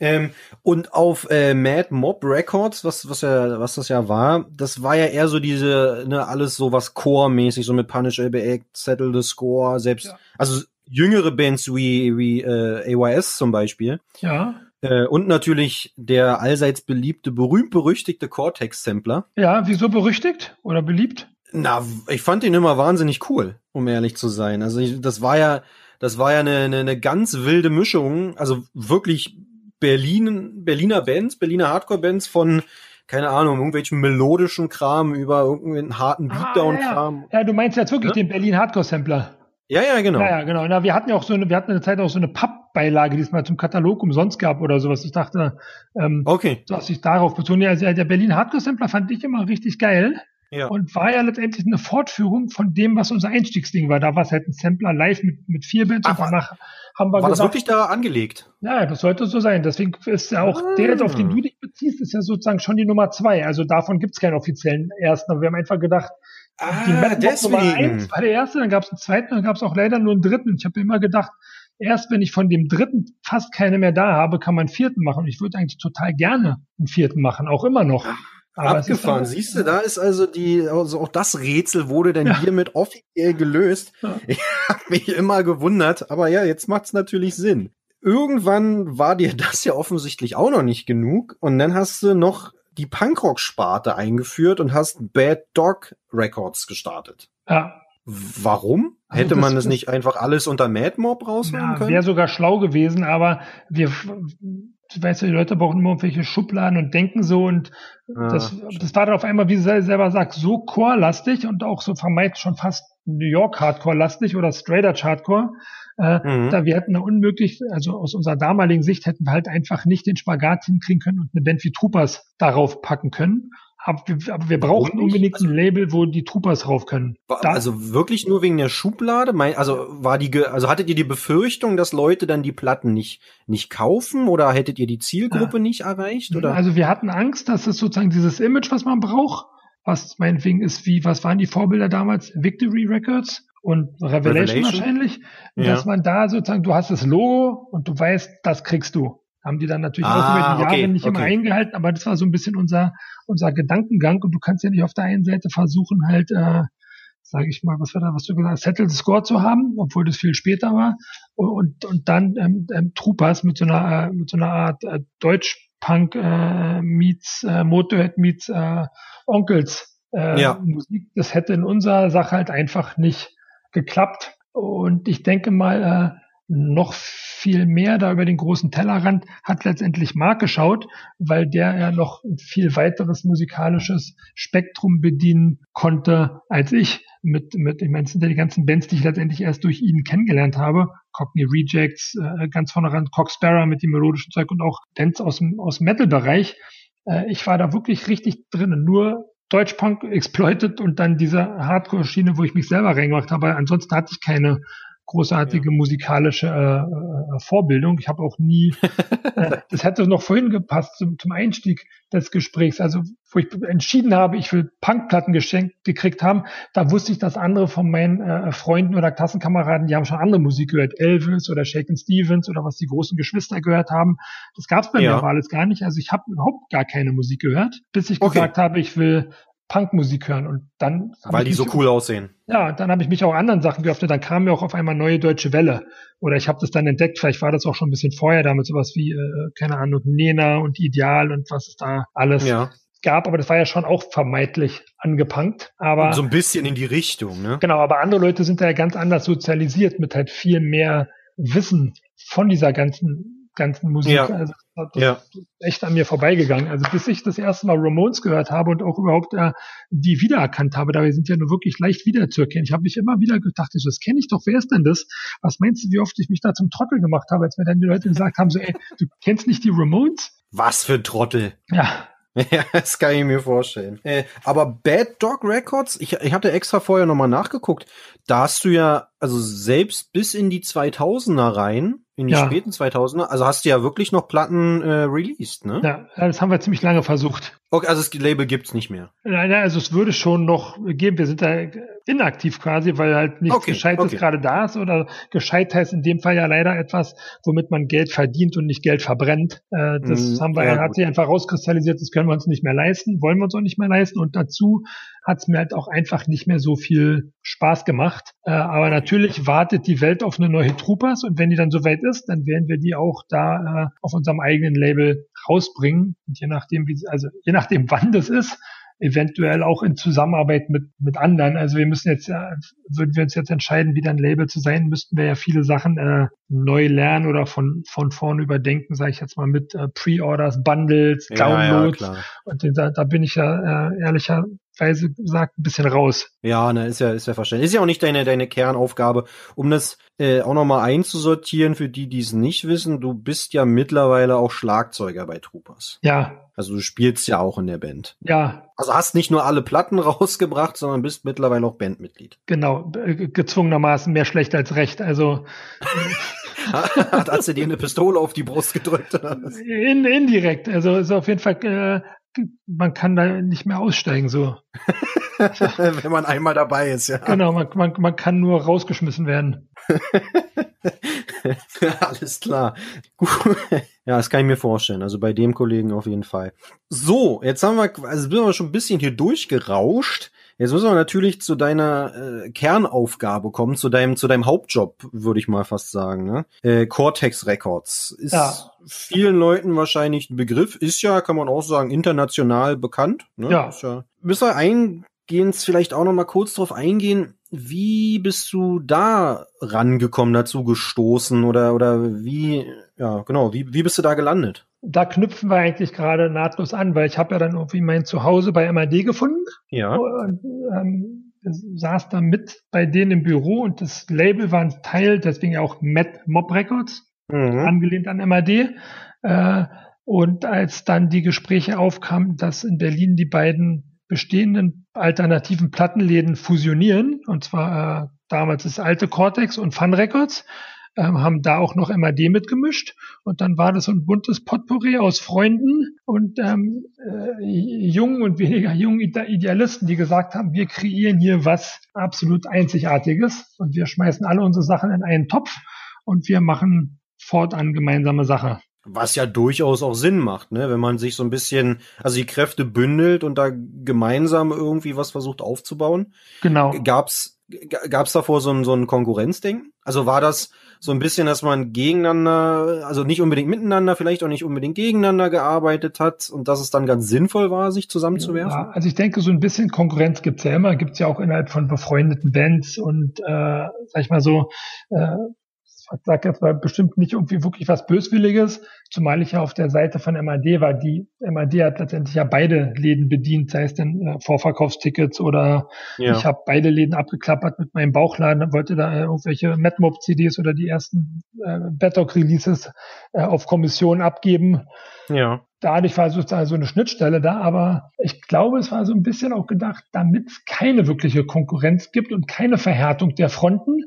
ähm, und auf äh, Mad Mob Records, was, was ja, was das ja war, das war ja eher so diese, ne, alles so was Core-mäßig, so mit Punish LBX, Settle the Score, selbst, ja. also jüngere Bands wie, wie äh, AYS zum Beispiel. Ja. Äh, und natürlich der allseits beliebte, berühmt-berüchtigte Cortex-Sampler. Ja, wieso berüchtigt oder beliebt? Na, ich fand ihn immer wahnsinnig cool, um ehrlich zu sein. Also ich, das war ja, das war ja eine, eine, eine ganz wilde Mischung. Also wirklich Berlin, Berliner Bands, Berliner Hardcore-Bands von keine Ahnung, irgendwelchen melodischen Kram über irgendeinen harten Beatdown-Kram. Ah, ja. ja. du meinst jetzt wirklich ja? den Berlin Hardcore-Sampler. Ja, ja, genau. Ja, ja, genau. Na, wir hatten ja auch so eine, wir hatten eine Zeit auch so eine Pappbeilage, die es mal zum Katalog umsonst gab oder sowas. Ich dachte, ähm, okay. dass ich darauf betone. Also der Berlin Hardcore Sampler fand ich immer richtig geil. Ja. Und war ja letztendlich eine Fortführung von dem, was unser Einstiegsding war. Da war es halt ein Sampler live mit, mit vier Bands Ach, und danach haben wir War gesagt, das wirklich da angelegt? Ja, das sollte so sein. Deswegen ist ja auch ah. der, auf den du dich beziehst, ist ja sozusagen schon die Nummer zwei. Also davon gibt's keinen offiziellen ersten. Aber wir haben einfach gedacht, Ah, die Mad deswegen. Nummer eins war der erste, dann gab es einen zweiten, dann gab es auch leider nur einen dritten. Ich habe immer gedacht, erst wenn ich von dem dritten fast keine mehr da habe, kann man einen vierten machen. Und ich würde eigentlich total gerne einen vierten machen, auch immer noch. Aber Abgefahren, siehst du, da ist also die, also auch das Rätsel wurde dann ja. hiermit offiziell gelöst. Ja. Ich habe mich immer gewundert, aber ja, jetzt macht's natürlich Sinn. Irgendwann war dir das ja offensichtlich auch noch nicht genug und dann hast du noch die Punkrock-Sparte eingeführt und hast Bad Dog Records gestartet. Ja. Warum? Also Hätte man es nicht einfach alles unter Mad Mob rausholen ja, können? Wäre sogar schlau gewesen, aber wir, weißt du, die Leute brauchen immer irgendwelche Schubladen und denken so und ja, das, das war dann auf einmal, wie sie selber sagt, so core-lastig und auch so vermeint schon fast New York Hardcore-lastig oder Straight Edge Hardcore, äh, mhm. Da wir hätten unmöglich, also aus unserer damaligen Sicht hätten wir halt einfach nicht den Spagat hinkriegen können und eine Band wie Troopers darauf packen können. Aber wir, aber wir brauchten unbedingt ein Label, wo die Troopers rauf können. Da also wirklich nur wegen der Schublade? Also war die, also hattet ihr die Befürchtung, dass Leute dann die Platten nicht nicht kaufen oder hättet ihr die Zielgruppe ja. nicht erreicht? Oder? Also wir hatten Angst, dass es sozusagen dieses Image, was man braucht, was meinetwegen ist wie, was waren die Vorbilder damals? Victory Records und Revelation, Revelation? wahrscheinlich, ja. dass man da sozusagen, du hast das Logo und du weißt, das kriegst du. Haben die dann natürlich ah, auch über die Jahre okay, nicht okay. immer eingehalten, aber das war so ein bisschen unser, unser Gedankengang und du kannst ja nicht auf der einen Seite versuchen halt, äh, sage ich mal, was war da, was du gesagt hast, Settle the Score zu haben, obwohl das viel später war und, und dann ähm, ähm, Troopers mit so einer, äh, mit so einer Art äh, Deutsch-Punk äh, meets, äh, Motorhead meets äh, Onkels äh, ja. Musik, das hätte in unserer Sache halt einfach nicht geklappt. Und ich denke mal, äh, noch viel mehr da über den großen Tellerrand, hat letztendlich Mark geschaut, weil der ja noch viel weiteres musikalisches Spektrum bedienen konnte als ich. Mit, mit, ich meine, es sind ja die ganzen Bands, die ich letztendlich erst durch ihn kennengelernt habe. Cockney Rejects, äh, ganz vorne ran, Cox Sparrow mit dem melodischen Zeug und auch Bands aus dem, aus Metal-Bereich. Äh, ich war da wirklich richtig drinnen. Nur Deutschpunk exploited und dann diese Hardcore-Schiene, wo ich mich selber reingemacht habe. Ansonsten hatte ich keine großartige ja. musikalische äh, äh, Vorbildung. Ich habe auch nie, äh, das hätte noch vorhin gepasst zum, zum Einstieg des Gesprächs. Also wo ich entschieden habe, ich will Punkplatten geschenkt gekriegt haben, da wusste ich, dass andere von meinen äh, Freunden oder Klassenkameraden, die haben schon andere Musik gehört, Elvis oder Shaken Stevens oder was die großen Geschwister gehört haben. Das gab es bei ja. mir aber alles gar nicht. Also ich habe überhaupt gar keine Musik gehört, bis ich okay. gesagt habe, ich will Punkmusik hören und dann weil die so cool aussehen. Ja, dann habe ich mich auch anderen Sachen geöffnet. Dann kam mir auch auf einmal neue deutsche Welle oder ich habe das dann entdeckt. Vielleicht war das auch schon ein bisschen vorher damit sowas wie äh, keine Ahnung Nena und Ideal und was es da alles ja. gab. Aber das war ja schon auch vermeintlich angepunkt. Aber und so ein bisschen in die Richtung, ne? Genau. Aber andere Leute sind da ja ganz anders sozialisiert mit halt viel mehr Wissen von dieser ganzen ganzen Musik. Ja. Also das ja. ist echt an mir vorbeigegangen. Also bis ich das erste Mal Ramones gehört habe und auch überhaupt äh, die wiedererkannt habe, da wir sind ja nur wirklich leicht wiederzuerkennen. Ich habe mich immer wieder gedacht, das kenne ich doch, wer ist denn das? Was meinst du, wie oft ich mich da zum Trottel gemacht habe, als mir dann die Leute gesagt haben, so, ey, du kennst nicht die Ramones? Was für ein Trottel. Ja, Ja, das kann ich mir vorstellen. Äh, aber Bad Dog Records, ich, ich hatte extra vorher nochmal nachgeguckt, da hast du ja, also selbst bis in die 2000er rein, in die ja. späten 2000er, also hast du ja wirklich noch Platten äh, released, ne? Ja, das haben wir ziemlich lange versucht. Okay, also das Label gibt's nicht mehr. Nein, also es würde schon noch geben. Wir sind da inaktiv quasi, weil halt nichts okay, Gescheites okay. gerade da ist oder gescheit heißt in dem Fall ja leider etwas, womit man Geld verdient und nicht Geld verbrennt. Äh, das mm, haben wir, ja, hat sich einfach rauskristallisiert, das können wir uns nicht mehr leisten, wollen wir uns auch nicht mehr leisten und dazu hat es mir halt auch einfach nicht mehr so viel Spaß gemacht. Äh, aber natürlich wartet die Welt auf eine neue Troopers und wenn die dann soweit ist, dann werden wir die auch da äh, auf unserem eigenen Label rausbringen. Und je nachdem, wie, also je nachdem, wann das ist, eventuell auch in Zusammenarbeit mit, mit anderen. Also wir müssen jetzt, ja, würden wir uns jetzt entscheiden, wieder ein Label zu sein, müssten wir ja viele Sachen äh, neu lernen oder von, von vorne überdenken, sage ich jetzt mal mit äh, Pre-Orders, Bundles, Downloads. Ja, ja, und da, da bin ich ja äh, ehrlicherweise gesagt ein bisschen raus. Ja, ne, ist ja, ist ja verständlich. Ist ja auch nicht deine, deine Kernaufgabe. Um das äh, auch nochmal einzusortieren für die, die es nicht wissen, du bist ja mittlerweile auch Schlagzeuger bei Troopers. Ja, also du spielst ja auch in der Band. Ja. Also hast nicht nur alle Platten rausgebracht, sondern bist mittlerweile auch Bandmitglied. Genau, gezwungenermaßen mehr schlecht als recht. Also hat, hat sie dir eine Pistole auf die Brust gedrückt? Oder? In, indirekt. Also ist auf jeden Fall, äh, man kann da nicht mehr aussteigen so. Wenn man einmal dabei ist, ja. Genau, man, man, man kann nur rausgeschmissen werden. Alles klar. ja, das kann ich mir vorstellen. Also bei dem Kollegen auf jeden Fall. So, jetzt haben wir, also sind wir schon ein bisschen hier durchgerauscht. Jetzt müssen wir natürlich zu deiner äh, Kernaufgabe kommen, zu deinem, zu deinem Hauptjob, würde ich mal fast sagen. Ne? Äh, Cortex Records ist ja. vielen Leuten wahrscheinlich ein Begriff, ist ja, kann man auch sagen, international bekannt. Ne? Ja. Ist ja. Müssen wir eingehen, vielleicht auch noch mal kurz drauf eingehen, wie bist du da rangekommen, dazu gestoßen oder, oder wie, ja, genau, wie, wie bist du da gelandet? Da knüpfen wir eigentlich gerade nahtlos an, weil ich habe ja dann irgendwie mein Zuhause bei MAD gefunden. Ja. Und, ähm, saß da mit bei denen im Büro und das Label war ein Teil, deswegen auch Mad Mob Records, mhm. angelehnt an MAD. Äh, und als dann die Gespräche aufkamen, dass in Berlin die beiden bestehenden alternativen Plattenläden fusionieren, und zwar äh, damals das alte Cortex und Fun Records, haben da auch noch MAD mitgemischt und dann war das so ein buntes Potpourri aus Freunden und ähm, äh, jungen und weniger jungen Idealisten, die gesagt haben, wir kreieren hier was absolut Einzigartiges und wir schmeißen alle unsere Sachen in einen Topf und wir machen fortan gemeinsame Sache. Was ja durchaus auch Sinn macht, ne? Wenn man sich so ein bisschen, also die Kräfte bündelt und da gemeinsam irgendwie was versucht aufzubauen. Genau. Gab's, gab's davor so ein, so ein Konkurrenzdenken? Also war das so ein bisschen, dass man gegeneinander, also nicht unbedingt miteinander, vielleicht auch nicht unbedingt gegeneinander gearbeitet hat und dass es dann ganz sinnvoll war, sich zusammenzuwerfen? Ja, also ich denke, so ein bisschen Konkurrenz gibt's ja immer, gibt's ja auch innerhalb von befreundeten Bands und äh, sag ich mal so, äh, sage jetzt mal bestimmt nicht irgendwie wirklich was Böswilliges, zumal ich ja auf der Seite von MAD war. Die MAD hat letztendlich ja beide Läden bedient, sei es denn äh, Vorverkaufstickets oder ja. ich habe beide Läden abgeklappert mit meinem Bauchladen, wollte da äh, irgendwelche MadMob-CDs oder die ersten äh, Bedrock-Releases äh, auf Kommission abgeben. Ja. Dadurch war sozusagen so eine Schnittstelle da, aber ich glaube, es war so ein bisschen auch gedacht, damit es keine wirkliche Konkurrenz gibt und keine Verhärtung der Fronten,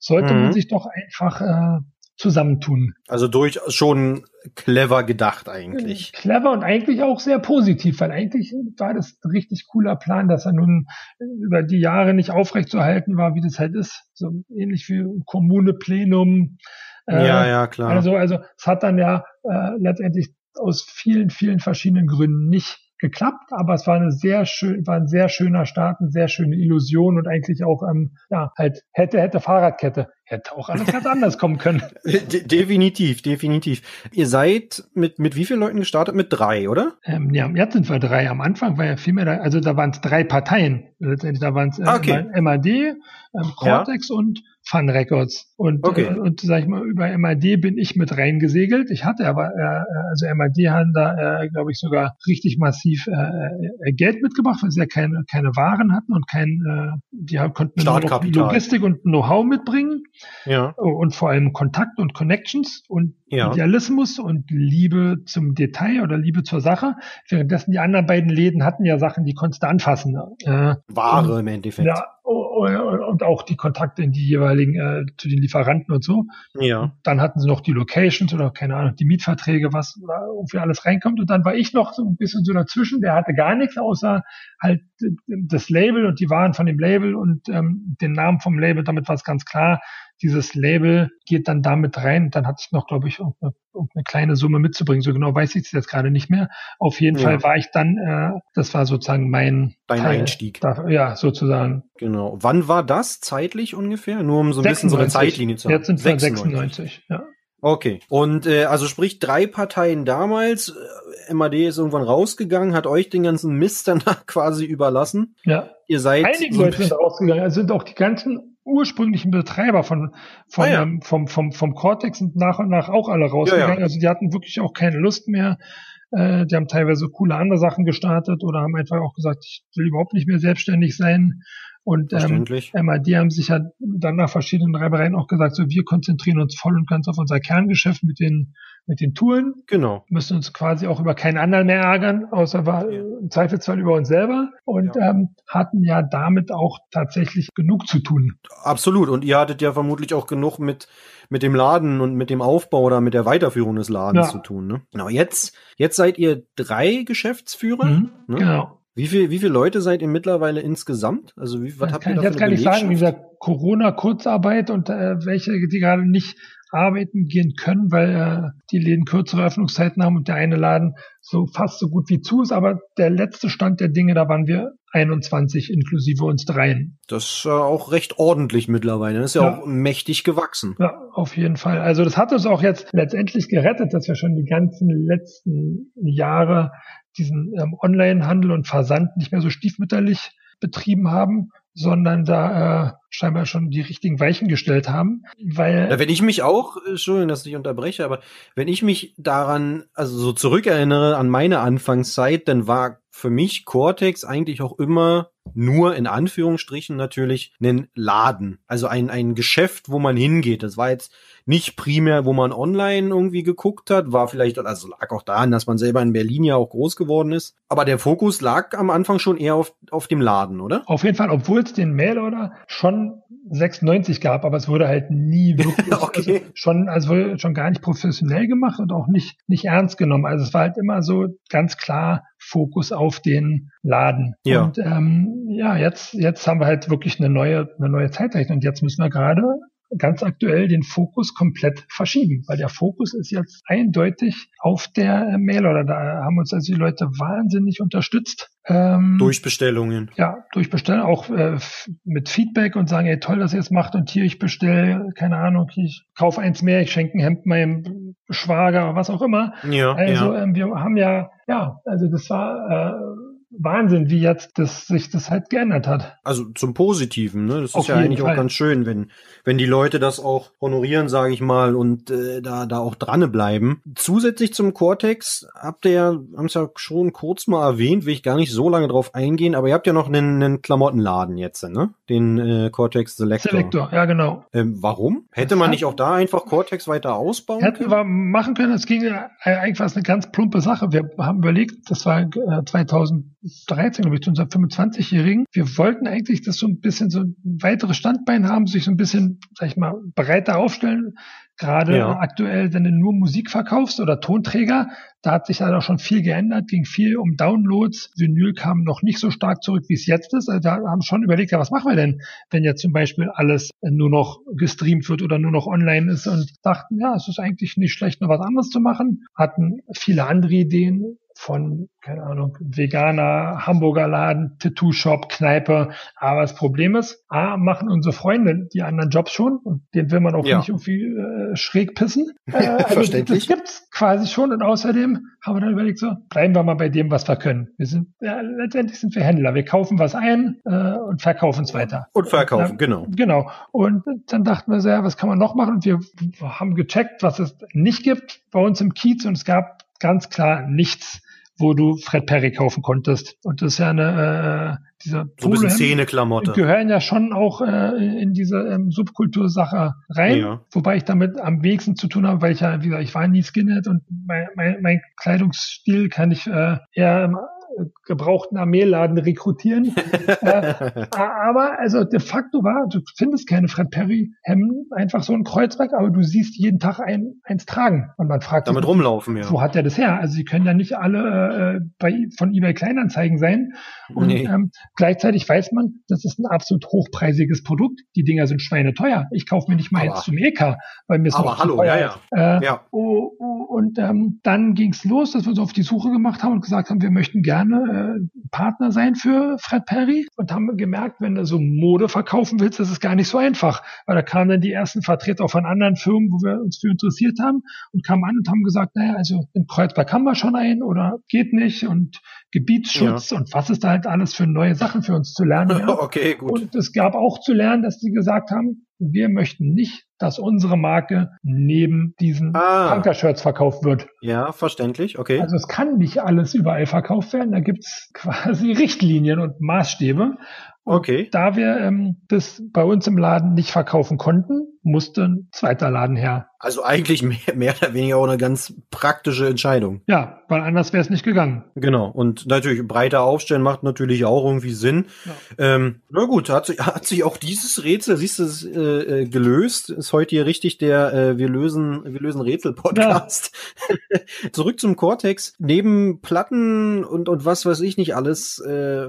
sollte mhm. man sich doch einfach äh, zusammentun. Also durch schon clever gedacht eigentlich. Clever und eigentlich auch sehr positiv, weil eigentlich war das ein richtig cooler Plan, dass er nun über die Jahre nicht aufrechtzuerhalten war, wie das halt ist. So ähnlich wie Kommune Plenum. Äh, ja, ja, klar. Also, also es hat dann ja äh, letztendlich aus vielen, vielen verschiedenen Gründen nicht geklappt, aber es war eine sehr schön, war ein sehr schöner Start, eine sehr schöne Illusion und eigentlich auch ähm, ja halt hätte hätte Fahrradkette hätte auch alles ganz anders kommen können. De definitiv, definitiv. Ihr seid mit mit wie vielen Leuten gestartet? Mit drei, oder? Ähm, ja, jetzt sind wir drei. Am Anfang war ja viel mehr, da, also da waren es drei Parteien. Letztendlich da waren es äh, okay. MAD, ähm, Cortex ja. und Fun Records. Und, okay. äh, und sag ich mal, über MAD bin ich mit reingesegelt. Ich hatte aber, äh, also MAD haben da, äh, glaube ich, sogar richtig massiv äh, äh, Geld mitgebracht, weil sie ja keine, keine Waren hatten und kein, äh, die konnten Logistik und Know-how mitbringen. Ja. Und vor allem Kontakt und Connections und ja. Idealismus und Liebe zum Detail oder Liebe zur Sache. Währenddessen die anderen beiden Läden hatten ja Sachen, die konntest du anfassen. Äh, Ware und, im Endeffekt. Ja, und auch die Kontakte in die jeweiligen äh, zu den Lieferanten und so. Ja. Dann hatten sie noch die Locations oder keine Ahnung, die Mietverträge, was da irgendwie alles reinkommt. Und dann war ich noch so ein bisschen so dazwischen. Der hatte gar nichts außer halt das Label und die Waren von dem Label und ähm, den Namen vom Label. Damit war es ganz klar dieses Label geht dann damit rein. Dann hatte ich noch, glaube ich, eine, eine, kleine Summe mitzubringen. So genau weiß ich es jetzt gerade nicht mehr. Auf jeden ja. Fall war ich dann, äh, das war sozusagen mein Dein Teil, Einstieg. Da, ja, sozusagen. Genau. Wann war das zeitlich ungefähr? Nur um so ein 96. bisschen so eine Zeitlinie zu haben. Jetzt sind wir 96, ja. Okay. Und äh, also sprich drei Parteien damals. Äh, MAD ist irgendwann rausgegangen, hat euch den ganzen Mist danach quasi überlassen. Ja. Ihr seid. Einige Leute sind rausgegangen. Also sind auch die ganzen ursprünglichen Betreiber von, von ah, ja. ähm, vom, vom, vom Cortex sind nach und nach auch alle rausgegangen. Ja, ja. Also die hatten wirklich auch keine Lust mehr. Äh, die haben teilweise coole andere Sachen gestartet oder haben einfach auch gesagt, ich will überhaupt nicht mehr selbstständig sein. Und ähm, MAD haben sich ja dann nach verschiedenen Reibereien auch gesagt, so wir konzentrieren uns voll und ganz auf unser Kerngeschäft mit den mit den Touren. Genau. Müssen uns quasi auch über keinen anderen mehr ärgern, außer ja. im Zweifelsfall über uns selber. Und ja. ähm, hatten ja damit auch tatsächlich genug zu tun. Absolut. Und ihr hattet ja vermutlich auch genug mit mit dem Laden und mit dem Aufbau oder mit der Weiterführung des Ladens ja. zu tun. Ne? Genau. Jetzt jetzt seid ihr drei Geschäftsführer. Mhm, ne? Genau. Wie viel, wie viele Leute seid ihr mittlerweile insgesamt? Also wie, was das habt kann ihr da ich jetzt gar nicht sagen, gesagt, Corona-Kurzarbeit und äh, welche, die gerade nicht arbeiten gehen können, weil äh, die Läden kürzere Öffnungszeiten haben und der eine Laden so fast so gut wie zu ist. Aber der letzte Stand der Dinge, da waren wir 21 inklusive uns dreien. Das ist äh, auch recht ordentlich mittlerweile. Das ist ja, ja, auch mächtig gewachsen. Ja, auf jeden Fall. Also das hat uns auch jetzt letztendlich gerettet, dass wir schon die ganzen letzten Jahre diesen ähm, Online-Handel und Versand nicht mehr so stiefmütterlich betrieben haben, sondern da äh, scheinbar schon die richtigen Weichen gestellt haben, weil ja, wenn ich mich auch, Entschuldigung, dass ich unterbreche, aber wenn ich mich daran, also so zurückerinnere an meine Anfangszeit, dann war für mich Cortex eigentlich auch immer nur in Anführungsstrichen natürlich einen Laden, also ein ein Geschäft, wo man hingeht. Das war jetzt nicht primär, wo man online irgendwie geguckt hat, war vielleicht, also lag auch daran, dass man selber in Berlin ja auch groß geworden ist. Aber der Fokus lag am Anfang schon eher auf, auf dem Laden, oder? Auf jeden Fall, obwohl es den Mailorder schon 96 gab, aber es wurde halt nie wirklich okay. also schon, also schon gar nicht professionell gemacht und auch nicht, nicht ernst genommen. Also es war halt immer so ganz klar Fokus auf den Laden. Ja. Und ähm, ja, jetzt, jetzt haben wir halt wirklich eine neue, eine neue Zeitrechnung. Und jetzt müssen wir gerade ganz aktuell den Fokus komplett verschieben, weil der Fokus ist jetzt eindeutig auf der Mail oder da haben uns also die Leute wahnsinnig unterstützt. Ähm, durch Bestellungen. Ja, durch Bestellungen, auch äh, mit Feedback und sagen, ey, toll, dass ihr es macht und hier, ich bestelle, keine Ahnung, ich kaufe eins mehr, ich schenke ein Hemd meinem Schwager, was auch immer. Ja, also ja. Ähm, wir haben ja, ja, also das war äh, Wahnsinn, wie jetzt das, sich das halt geändert hat. Also zum Positiven, ne? Das Auf ist ja eigentlich Fall. auch ganz schön, wenn, wenn die Leute das auch honorieren, sage ich mal, und äh, da, da auch dran bleiben. Zusätzlich zum Cortex habt ihr ja, haben es ja schon kurz mal erwähnt, will ich gar nicht so lange drauf eingehen, aber ihr habt ja noch einen, einen Klamottenladen jetzt, ne? Den äh, Cortex Selector. Selector, ja genau. Ähm, warum? Hätte das man nicht auch da einfach Cortex weiter ausbauen hätten können? Hätten wir machen können, es ging ja eigentlich fast eine ganz plumpe Sache. Wir haben überlegt, das war äh, 2000 13 ich, zu unserem 25-Jährigen. Wir wollten eigentlich, dass so ein bisschen so ein weiteres Standbein haben, sich so ein bisschen, sag ich mal, breiter aufstellen. Gerade ja. aktuell, wenn du nur Musik verkaufst oder Tonträger, da hat sich halt auch schon viel geändert, ging viel um Downloads. Vinyl kam noch nicht so stark zurück, wie es jetzt ist. Also da haben schon überlegt, ja, was machen wir denn, wenn jetzt zum Beispiel alles nur noch gestreamt wird oder nur noch online ist und dachten, ja, es ist eigentlich nicht schlecht, noch was anderes zu machen. Hatten viele andere Ideen, von, keine Ahnung, Veganer, Hamburger Laden, Tattoo-Shop, Kneipe. Aber das Problem ist, A, machen unsere Freunde die anderen Jobs schon und den will man auch Ja. nicht irgendwie äh, schräg pissen. Äh, also Verständlich. Das gibt's quasi schon und außerdem haben wir dann überlegt, so, bleiben wir mal bei dem, was wir können. Wir sind, ja, letztendlich sind wir Händler. Wir kaufen was ein äh, und verkaufen es weiter. Und verkaufen, Ja, genau. Genau. Und dann dachten wir so, ja, was kann man noch machen? Und wir haben gecheckt, was es nicht gibt bei uns im Kiez und es gab ganz klar nichts, wo du Fred Perry kaufen konntest. Und das ist ja eine, äh, diese So ein bisschen Szeneklamotte. gehören ja schon auch äh, in diese ähm, Subkultursache rein. Ja. Wobei ich damit am wenigsten zu tun habe, weil ich ja, wie gesagt, ich war nie Skinhead und mein, mein, mein Kleidungsstil kann ich äh, eher gebrauchten Armeeladen rekrutieren. äh, aber also de facto war, du findest keine Fred Perry Hemden, einfach so ein Kreuzberg, aber du siehst jeden Tag ein, eins tragen. Und man fragt Damit sich, rumlaufen, ja. wo hat er das her? Also sie können ja nicht alle äh, bei, von eBay Kleinanzeigen sein. Und Nee. ähm, gleichzeitig weiß man, das ist ein absolut hochpreisiges Produkt. Die Dinger sind schweineteuer. Ich kaufe mir nicht mal Aber- jetzt zum EK, weil mir es Aber hallo, teuer ja, ist. Äh, Ja. Oh, oh, und ähm, dann ging es los, dass wir uns auf die Suche gemacht haben und gesagt haben, wir möchten gerne äh, Partner sein für Fred Perry. Und haben gemerkt, wenn du so Mode verkaufen willst, das ist gar nicht so einfach, weil da kamen dann die ersten Vertreter von anderen Firmen, wo wir uns für interessiert haben und kamen an und haben gesagt, naja, also in Kreuzberg haben wir schon einen oder geht nicht. Und Gebietsschutz und was ist da halt alles für neue Sachen für uns zu lernen. Ja? Okay, gut. Und es gab auch zu lernen, dass die gesagt haben, wir möchten nicht, dass unsere Marke neben diesen Ah. Punker-Shirts verkauft wird. Ja, verständlich, okay. Also es kann nicht alles überall verkauft werden. Da gibt's quasi Richtlinien und Maßstäbe. Und Okay. Da wir ähm, das bei uns im Laden nicht verkaufen konnten, musste ein zweiter Laden her. Also eigentlich mehr, mehr oder weniger auch eine ganz praktische Entscheidung. Ja, weil anders wäre es nicht gegangen. Genau. Und natürlich breiter aufstellen macht natürlich auch irgendwie Sinn. Ja. Ähm, na gut, hat sich, hat sich auch dieses Rätsel, siehst du, es, äh, äh, gelöst. Ist heute hier richtig der äh, Wir lösen, wir lösen Rätsel-Podcast. Zurück zum Cortex. Neben Platten und, und was weiß ich nicht alles, äh,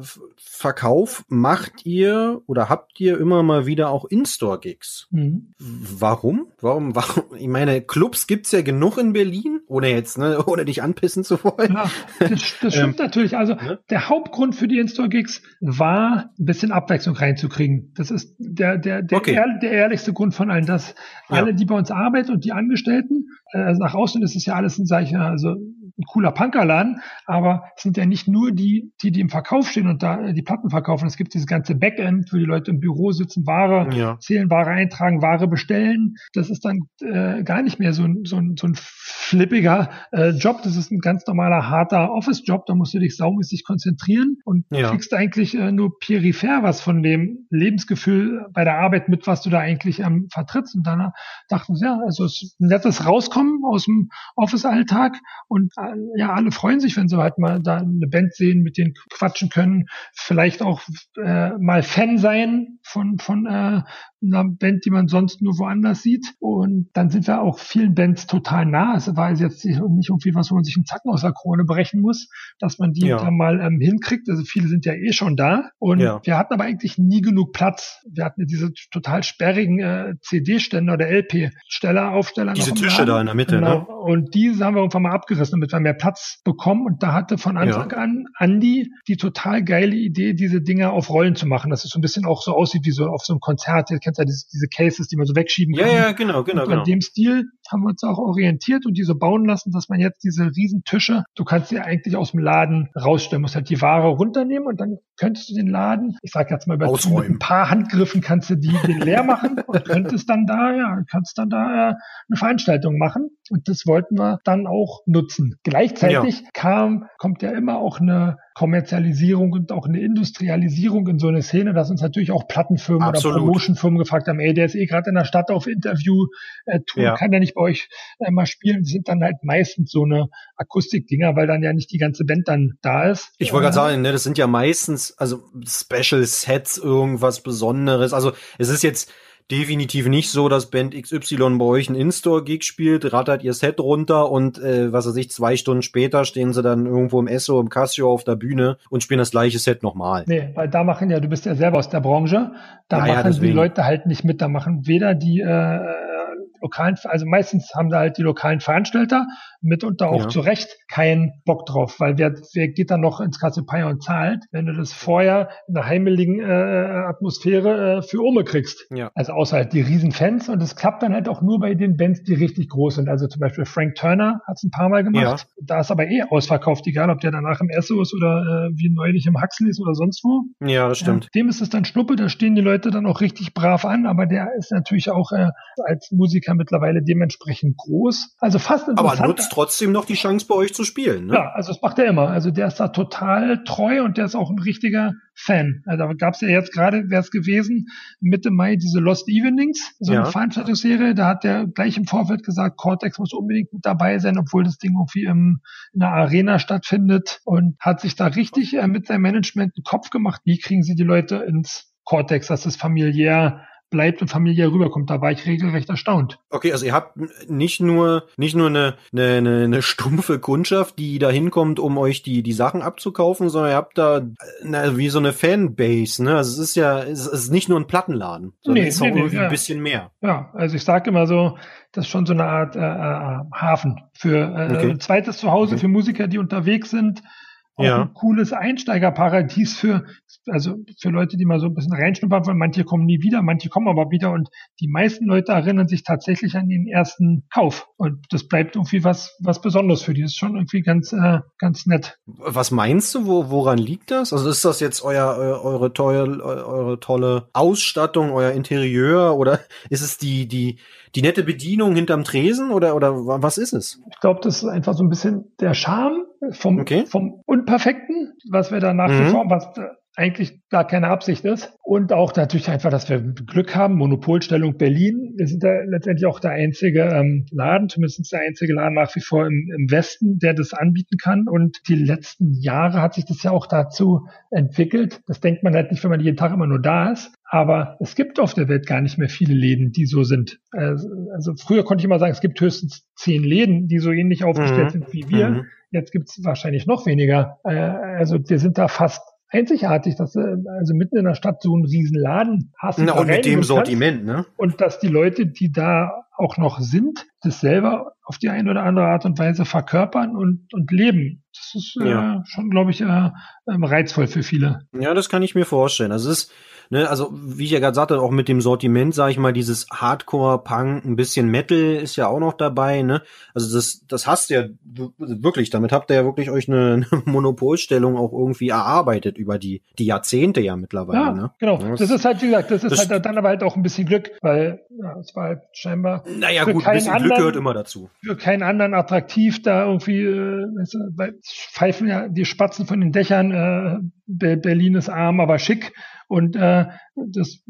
Verkauf, macht ihr oder habt ihr immer mal wieder auch In-Store-Gigs? Mhm. Warum? Warum, warum? Ich meine, Clubs gibt's ja genug in Berlin, ohne jetzt, ne, ohne dich anpissen zu wollen. Ja, das, das stimmt natürlich. Also ne? der Hauptgrund für die In-Store-Gigs war, ein bisschen Abwechslung reinzukriegen. Das ist der, der, der, Okay. ehr, der ehrlichste Grund von allen. Dass Ja. alle, die bei uns arbeiten und die Angestellten, äh, also nach außen ist es ja alles ein, mal, also ein cooler Punkerladen, aber es sind ja nicht nur die, die, die im Verkauf stehen und da äh, die Platten verkaufen. Es gibt dieses ganze Backend, wo die Leute im Büro sitzen, Ware Ja. zählen, Ware eintragen, Ware bestellen. Das ist dann äh, gar nicht mehr so ein, so ein, so ein flippiger äh, Job. Das ist ein ganz normaler, harter Office-Job. Da musst du dich saumäßig konzentrieren und Ja. kriegst eigentlich äh, nur peripher was von dem Lebensgefühl bei der Arbeit mit, was du da eigentlich ähm, vertrittst. Und dann dachten sie, ja, also es ist ein nettes Rauskommen aus dem Office-Alltag und äh, ja, alle freuen sich, wenn sie halt mal da eine Band sehen, mit denen quatschen können, vielleicht auch äh, mal Fan sein von, von äh, einer Band, die man sonst nur woanders sieht. Und dann sind wir auch vielen Bands total nah. Es war jetzt nicht irgendwie was, wo man sich einen Zacken aus der Krone brechen muss, dass man die Ja. da mal ähm, hinkriegt. Also viele sind ja eh schon da. Und Ja. wir hatten aber eigentlich nie genug Platz. Wir hatten ja diese total sperrigen äh, CD-Ständer oder LP-Steller, Aufsteller. Diese Tische Laden. da in der Mitte, genau. ne? Und diese haben wir irgendwann mal abgerissen, damit damit wir mehr Platz bekommen. Und da hatte von Anfang ja. an Andy die total geile Idee, diese Dinger auf Rollen zu machen, dass es so ein bisschen auch so aussieht wie so auf so einem Konzert. Ihr kennt ja diese, diese Cases, die man so wegschieben kann. Ja, ja, genau, genau. Und an genau. dem Stil haben wir uns auch orientiert und diese bauen lassen, dass man jetzt diese riesen Tische, du kannst sie eigentlich aus dem Laden rausstellen, musst halt die Ware runternehmen und dann könntest du den Laden, ich sag jetzt mal bei ein paar Handgriffen kannst du die, den leer machen und könntest dann da, ja, kannst dann da äh, eine Veranstaltung machen. Und das wollten wir dann auch nutzen. Gleichzeitig ja. kam, kommt ja immer auch eine Kommerzialisierung und auch eine Industrialisierung in so eine Szene, dass uns natürlich auch Plattenfirmen Absolut. oder Promotionfirmen gefragt haben, ey, der ist eh gerade in der Stadt auf Interview, äh, Tour, ja. kann der nicht bei euch äh, mal spielen? Die sind dann halt meistens so eine Akustikdinger, weil dann ja nicht die ganze Band dann da ist. Ich wollte gerade sagen, ne, das sind ja meistens also Special Sets, irgendwas Besonderes. Also es ist jetzt definitiv nicht so, dass Band XY bei euch einen In-Store-Gig spielt, rattert ihr Set runter und äh, was weiß ich, zwei Stunden später stehen sie dann irgendwo im Esso, im Casio auf der Bühne und spielen das gleiche Set nochmal. Nee, weil da machen ja, du bist ja selber aus der Branche, da ja, machen ja, die Leute halt nicht mit, da machen weder die äh, lokalen, also meistens haben da halt die lokalen Veranstalter mitunter auch ja. zu Recht keinen Bock drauf, weil wer, wer geht dann noch ins Kassepai und zahlt, wenn du das vorher in einer heimeligen äh, Atmosphäre äh, für Ome kriegst. Ja. Also außer halt die Riesenfans und es klappt dann halt auch nur bei den Bands, die richtig groß sind. Also zum Beispiel Frank Turner hat es ein paar Mal gemacht. Ja. Da ist aber eh ausverkauft, egal ob der danach im Esso ist oder äh, wie neulich im Huxley ist oder sonst wo. Ja, das stimmt. Dem ist es dann Schnuppe, da stehen die Leute dann auch richtig brav an, aber der ist natürlich auch äh, als Musiker mittlerweile dementsprechend groß. Also fast. Aber nutzt trotzdem noch die Chance bei euch zu spielen, ne? Ja, also das macht er immer. Also der ist da total treu und der ist auch ein richtiger Fan. Also da gab es ja jetzt gerade, wäre es gewesen, Mitte Mai diese Lost Evenings, so ja. eine Veranstaltungsserie. Da hat der gleich im Vorfeld gesagt, Cortex muss unbedingt mit dabei sein, obwohl das Ding irgendwie im, in einer Arena stattfindet und hat sich da richtig äh, mit seinem Management einen Kopf gemacht, wie kriegen sie die Leute ins Cortex, dass es familiär bleibt und familiär rüberkommt. Da war ich regelrecht erstaunt. Okay, also ihr habt nicht nur nicht nur eine, eine, eine stumpfe Kundschaft, die da hinkommt, um euch die die Sachen abzukaufen, sondern ihr habt da na, wie so eine Fanbase. Ne? Also es ist ja es ist nicht nur ein Plattenladen, sondern nee, es ist nee, auch irgendwie nee, ein bisschen mehr. Ja, also ich sage immer so, das ist schon so eine Art äh, äh, Hafen für äh, okay. zweites Zuhause okay. für Musiker, die unterwegs sind auch ja. ein cooles Einsteigerparadies für, also für Leute, die mal so ein bisschen reinschnuppern wollen. Manche kommen nie wieder, manche kommen aber wieder und die meisten Leute erinnern sich tatsächlich an den ersten Kauf. Und das bleibt irgendwie was, was Besonderes für die. Das ist schon irgendwie ganz, äh, ganz nett. Was meinst du, wo, woran liegt das? Also ist das jetzt euer, eure, tolle, eure tolle Ausstattung, euer Interieur oder ist es die, die, die nette Bedienung hinterm Tresen oder, oder was ist es? Ich glaube, das ist einfach so ein bisschen der Charme vom, okay. vom Unperfekten, was wir da nach wie mhm. vor, was eigentlich gar keine Absicht ist. Und auch natürlich einfach, dass wir Glück haben, Monopolstellung Berlin. Wir sind da letztendlich auch der einzige ähm, Laden, zumindest der einzige Laden nach wie vor im, im Westen, der das anbieten kann. Und die letzten Jahre hat sich das ja auch dazu entwickelt. Das denkt man halt nicht, wenn man jeden Tag immer nur da ist. Aber es gibt auf der Welt gar nicht mehr viele Läden, die so sind. Also, also früher konnte ich immer sagen, es gibt höchstens zehn Läden, die so ähnlich aufgestellt mhm. sind wie wir. Mhm. Jetzt gibt es wahrscheinlich noch weniger. Äh, also wir sind da fast einzigartig, dass du also mitten in der Stadt so einen riesen Laden hast. Na, und mit dem Sortiment, ne? Und dass die Leute, die da auch noch sind, das selber auf die eine oder andere Art und Weise verkörpern und, und leben. Das ist äh, ja. schon, glaube ich, äh, ähm, reizvoll für viele. Ja, das kann ich mir vorstellen. Also es ist ne, also wie ich ja gerade sagte, auch mit dem Sortiment, sage ich mal, dieses Hardcore-Punk, ein bisschen Metal ist ja auch noch dabei, ne? Also das, das hast ja wirklich, damit habt ihr ja wirklich euch eine, eine Monopolstellung auch irgendwie erarbeitet über die, die Jahrzehnte ja mittlerweile, ja, ne? Genau, das, das, ist halt, wie gesagt, das ist das halt dann aber halt auch ein bisschen Glück, weil ja, es war halt scheinbar. Naja, gut, ein bisschen anderen, Glück gehört immer dazu. Für keinen anderen attraktiv, da irgendwie, äh, weil pfeifen ja die Spatzen von den Dächern, äh, Berlin ist arm, aber schick. Und äh, das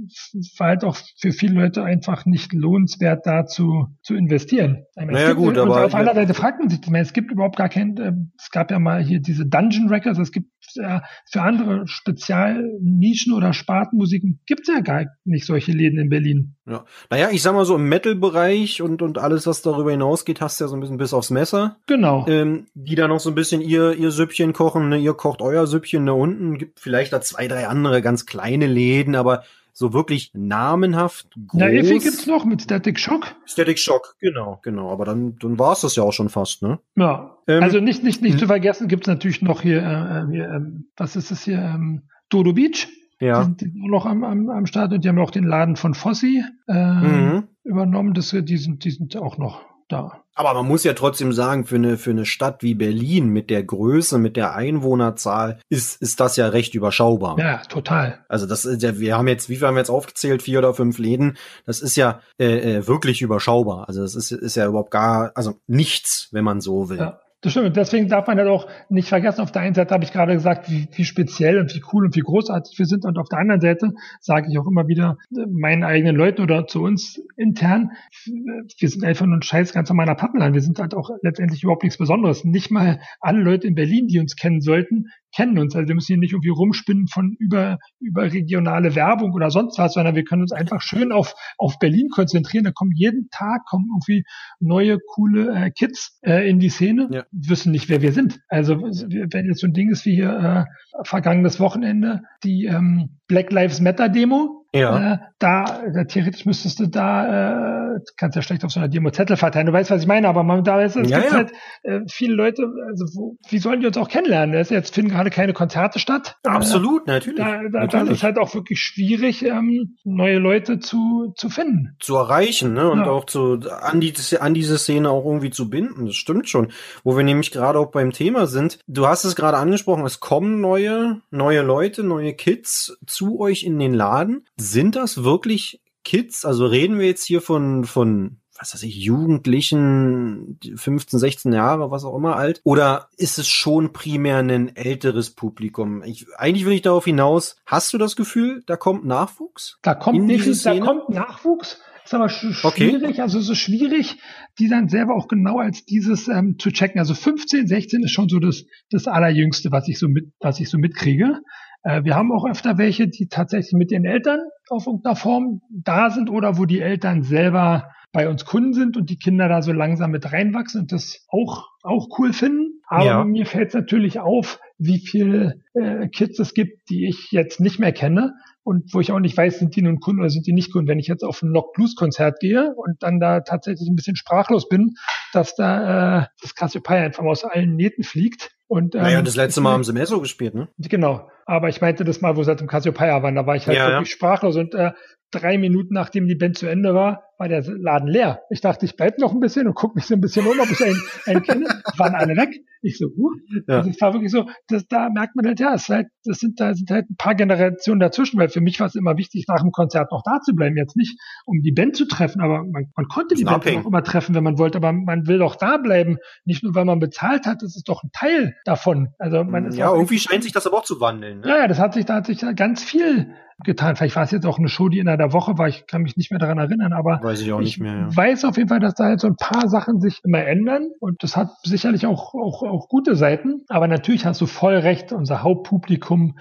war halt auch für viele Leute einfach nicht lohnenswert, da zu, zu investieren. Naja, gibt, gut, aber. Auf einer Seite fragt man sich, meine, es gibt überhaupt gar kein, äh, es gab ja mal hier diese Dungeon Records, es gibt ja für andere Spezialnischen oder Spartenmusiken gibt es ja gar nicht solche Läden in Berlin. Ja. Naja, ich sag mal so im Metal-Bereich und, und alles, was darüber hinausgeht, hast du ja so ein bisschen bis aufs Messer. Genau. Ähm, die da noch so ein bisschen ihr, ihr Süppchen kochen, ne? ihr kocht euer Süppchen da unten, gibt vielleicht da zwei, drei andere ganz kleine Läden, aber so wirklich namenhaft groß. Na, Effi gibt's noch mit Static Shock. Static Shock, genau, genau. Aber dann, dann war es das ja auch schon fast, ne? Ja. Ähm, also nicht, nicht, nicht zu vergessen gibt's natürlich noch hier, äh, hier ähm, was ist es hier, ähm, Dodo Beach. Ja. Die sind auch noch am, am, am Start und die haben auch den Laden von Fossi äh, Mhm. übernommen. Das, die, sind, die sind auch noch da. Aber man muss ja trotzdem sagen, für eine, für eine Stadt wie Berlin mit der Größe, mit der Einwohnerzahl, ist, ist das ja recht überschaubar. Ja, total. Also das ist ja, wir haben jetzt, wie viel haben wir jetzt aufgezählt? Vier oder fünf Läden. Das ist ja äh, äh, wirklich überschaubar. Also das ist, ist ja überhaupt gar, also nichts, wenn man so will. Ja. Das stimmt. Und deswegen darf man halt auch nicht vergessen, auf der einen Seite habe ich gerade gesagt, wie, wie speziell und wie cool und wie großartig wir sind. Und auf der anderen Seite sage ich auch immer wieder meinen eigenen Leuten oder zu uns intern, wir sind einfach nur ein scheiß ganz normaler Pappenland. Wir sind halt auch letztendlich überhaupt nichts Besonderes. Nicht mal alle Leute in Berlin, die uns kennen sollten, kennen uns. Also wir müssen hier nicht irgendwie rumspinnen von über, über regionale Werbung oder sonst was, sondern wir können uns einfach schön auf, auf Berlin konzentrieren. Da kommen jeden Tag kommen irgendwie neue, coole äh, Kids äh, in die Szene, Ja. wissen nicht, wer wir sind. Also wenn jetzt so ein Ding ist wie hier äh, vergangenes Wochenende, die ähm, Black Lives Matter Demo, Ja. äh, da, da theoretisch müsstest du da, äh, kannst ja schlecht auf so einer Demo Zettel verteilen. Du weißt, was ich meine, aber man, da ist, es Ja, gibt ja. halt äh, viele Leute, also wo, wie sollen die uns auch kennenlernen? Es jetzt finden gerade keine Konzerte statt. Absolut, natürlich. Äh, da, da, da ist natürlich. es halt auch wirklich schwierig, ähm, neue Leute zu, zu finden. zu erreichen, ne? Und Ja. auch zu an die an diese Szene auch irgendwie zu binden. Das stimmt schon. Wo wir nämlich gerade auch beim Thema sind. Du hast es gerade angesprochen, es kommen neue, neue Leute, neue Kids zu euch in den Laden. Sind das wirklich Kids? Also reden wir jetzt hier von, von was weiß ich, Jugendlichen, 15, 16 Jahre, was auch immer alt? Oder ist es schon primär ein älteres Publikum? Ich, eigentlich will ich darauf hinaus, hast du das Gefühl, da kommt Nachwuchs? Da kommt definitiv, da kommt Nachwuchs. Ist aber sch Okay. schwierig, also es ist schwierig, die dann selber auch genau als dieses ähm, zu checken. Also 15, 16 ist schon so das, das Allerjüngste, was ich so mit, was ich so mitkriege. Äh, wir haben auch öfter welche, die tatsächlich mit ihren Eltern auf irgendeiner Form da sind oder wo die Eltern selber bei uns Kunden sind und die Kinder da so langsam mit reinwachsen und das auch, auch cool finden. Aber Ja. mir fällt es natürlich auf, wie viele äh, Kids es gibt, die ich jetzt nicht mehr kenne und wo ich auch nicht weiß, sind die nun Kunden oder sind die nicht Kunden. Wenn ich jetzt auf ein Lock Blues Konzert gehe und dann da tatsächlich ein bisschen sprachlos bin, dass da äh, das Cassiopeia einfach mal aus allen Nähten fliegt. Und, ähm, Naja, das letzte Mal haben sie Meso gespielt, ne? Genau. Aber ich meinte das mal, wo sie halt im Cassiopeia waren, da war ich halt Ja, ja. wirklich sprachlos und äh, drei Minuten nachdem die Band zu Ende war, war der Laden leer. Ich dachte, ich bleib noch ein bisschen und guck mich so ein bisschen um, ob ich einen, einen kenne. Waren alle weg. Ich so, huh. Ja. Also es war wirklich so, das, da merkt man halt, ja, es halt, das sind, da sind halt ein paar Generationen dazwischen, weil für mich war es immer wichtig, nach dem Konzert noch da zu bleiben. Jetzt nicht, um die Band zu treffen, aber man, man konnte die Band auch immer treffen, wenn man wollte, aber man will doch da bleiben. Nicht nur, weil man bezahlt hat, das ist doch ein Teil davon. Also man ist Ja, irgendwie scheint sich das aber auch zu wandeln. Ne? ja, das hat sich, da hat sich da ganz viel getan. Vielleicht war es jetzt auch eine Show, die in der Woche war. Ich kann mich nicht mehr daran erinnern, aber Weiß ich auch nicht mehr. Ja. weiß auf jeden Fall, dass da halt so ein paar Sachen sich immer ändern und das hat sicherlich auch, auch, auch gute Seiten. Aber natürlich hast du voll recht. Unser Hauptpublikum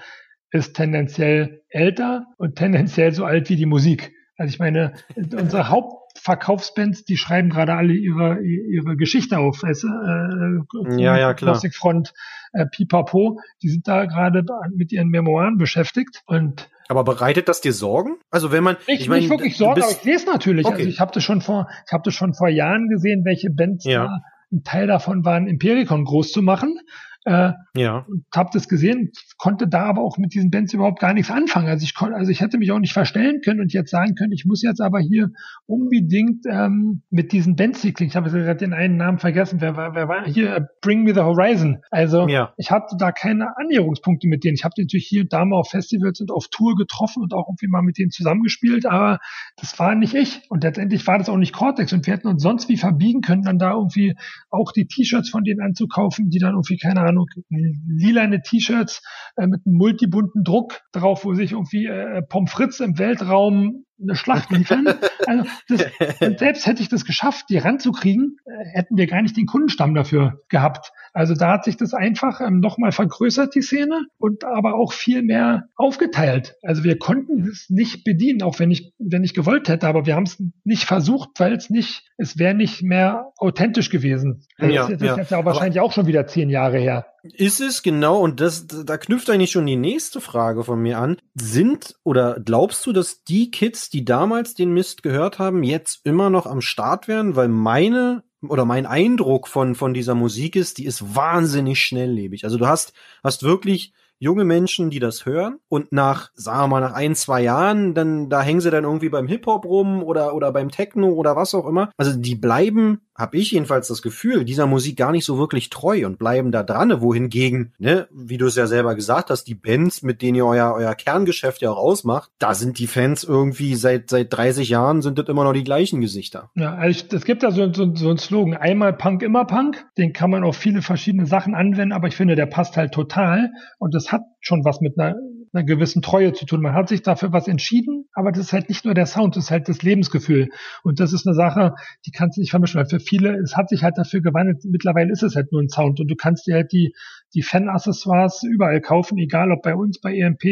ist tendenziell älter und tendenziell so alt wie die Musik. Also ich meine, unsere Hauptverkaufsbands, die schreiben gerade alle ihre, ihre Geschichte auf. Weißt, du? äh, Ja, ja, klar. Plastic Front, äh, Pipapo, die sind da gerade mit ihren Memoiren beschäftigt und Aber bereitet das dir Sorgen? Also wenn man, ich, ich meine, nicht wirklich du Sorge, aber ich lese natürlich. Okay. Also ich habe das schon vor, ich habe das schon vor Jahren gesehen, welche Bands Ja. da ein Teil davon waren, Impericon groß zu machen. Äh, ja, und habe das gesehen, konnte da aber auch mit diesen Bands überhaupt gar nichts anfangen. Also ich konnte, also ich hätte mich auch nicht verstellen können und jetzt sagen können, ich muss jetzt aber hier unbedingt ähm, mit diesen Bands klingen. Ich habe jetzt gerade den einen Namen vergessen. Wer war, wer war hier? Bring Me the Horizon. Also Ja. ich hatte da keine Annäherungspunkte mit denen. Ich habe natürlich hier und da mal auf Festivals und auf Tour getroffen und auch irgendwie mal mit denen zusammengespielt, aber das war nicht ich. Und letztendlich war das auch nicht Cortex und wir hätten uns sonst wie verbiegen können, dann da irgendwie auch die T-Shirts von denen anzukaufen, die dann irgendwie, keine Ahnung, lilane T-Shirts äh, mit einem multibunten Druck drauf, wo sich irgendwie äh, Pommes frites im Weltraum eine Schlacht liefern. Also das, selbst hätte ich das geschafft, die ranzukriegen, hätten wir gar nicht den Kundenstamm dafür gehabt. Also da hat sich das einfach ähm, nochmal vergrößert, die Szene, und aber auch viel mehr aufgeteilt. Also wir konnten es nicht bedienen, auch wenn ich, wenn ich gewollt hätte, aber wir haben es nicht versucht, weil es nicht, es wäre nicht mehr authentisch gewesen. Also ja, das, das ja. ist jetzt ja wahrscheinlich aber auch schon wieder zehn Jahre her. Ist es genau, und das, da knüpft eigentlich schon die nächste Frage von mir an. Sind oder glaubst du, dass die Kids, die damals den Mist gehört haben, jetzt immer noch am Start wären? Weil meine oder mein Eindruck von, von dieser Musik ist, die ist wahnsinnig schnelllebig. Also du hast, hast wirklich junge Menschen, die das hören und nach, sagen wir mal, nach ein, zwei Jahren, dann, da hängen sie dann irgendwie beim Hip-Hop rum oder, oder beim Techno oder was auch immer. Also die bleiben, habe ich jedenfalls das Gefühl, dieser Musik gar nicht so wirklich treu und bleiben da dran, wohingegen, ne, wie du es ja selber gesagt hast, die Bands, mit denen ihr euer, euer Kerngeschäft ja auch ausmacht, da sind die Fans irgendwie seit, seit 30 Jahren sind das immer noch die gleichen Gesichter. Ja, also es gibt da so, so, so einen Slogan, einmal Punk, immer Punk. Den kann man auf viele verschiedene Sachen anwenden, aber ich finde, der passt halt total und das hat schon was mit einer, einer gewissen Treue zu tun. Man hat sich dafür was entschieden, aber das ist halt nicht nur der Sound, das ist halt das Lebensgefühl. Und das ist eine Sache, die kannst du nicht vermischen, weil für viele, es hat sich halt dafür gewandelt, mittlerweile ist es halt nur ein Sound und du kannst dir halt die, die Fan-Accessoires überall kaufen, egal ob bei uns, bei EMP,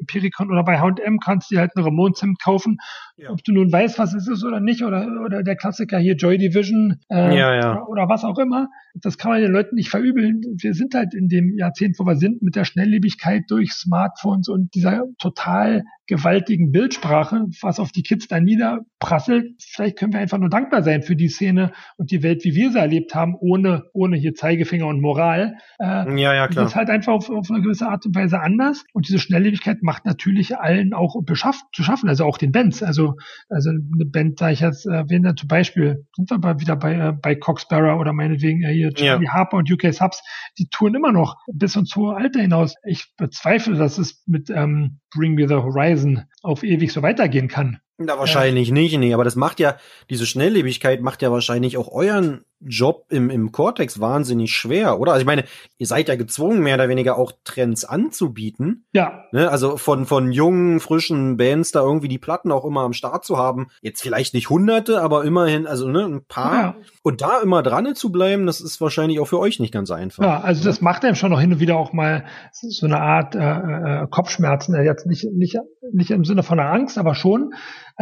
Empiricon oder bei H&M, kannst du halt ein Ramones-Hemd kaufen, ja. ob du nun weißt, was es ist oder nicht, oder, oder der Klassiker hier Joy Division äh, ja, ja. Oder, oder was auch immer. Das kann man den Leuten nicht verübeln. Wir sind halt in dem Jahrzehnt, wo wir sind, mit der Schnelllebigkeit durch Smartphones und dieser total gewaltigen Bildsprache, was auf die Kids da niederprasselt. Vielleicht können wir einfach nur dankbar sein für die Szene und die Welt, wie wir sie erlebt haben, ohne, ohne hier Zeigefinger und Moral. Äh, ja, ja, klar. Das ist halt einfach auf, auf eine gewisse Art und Weise anders. Und diese Schnelllebigkeit macht natürlich allen auch beschafft, zu schaffen, also auch den Bands. Also, also eine Band, da ich jetzt erwähne, äh, zum Beispiel, sind wir mal wieder bei, äh, bei Coxbearer oder meinetwegen äh, hier Charlie ja. Harper und UK Subs, die touren immer noch bis ins hohe Alter hinaus. Ich bezweifle, dass es mit ähm, Bring Me the Horizon auf ewig so weitergehen kann. Na, wahrscheinlich ja. nicht, nee, aber das macht ja, diese Schnelllebigkeit macht ja wahrscheinlich auch euren Job im, im Cortex wahnsinnig schwer, oder? Also ich meine, ihr seid ja gezwungen, mehr oder weniger auch Trends anzubieten. Ja. Ne? Also von, von jungen, frischen Bands da irgendwie die Platten auch immer am Start zu haben. Jetzt vielleicht nicht hunderte, aber immerhin, also ne, ein paar. Ja. Und da immer dran zu bleiben, das ist wahrscheinlich auch für euch nicht ganz einfach. Ja, also das macht einem schon noch hin und wieder auch mal so eine Art äh, äh, Kopfschmerzen. Jetzt nicht, nicht, nicht im Sinne von einer Angst, aber schon.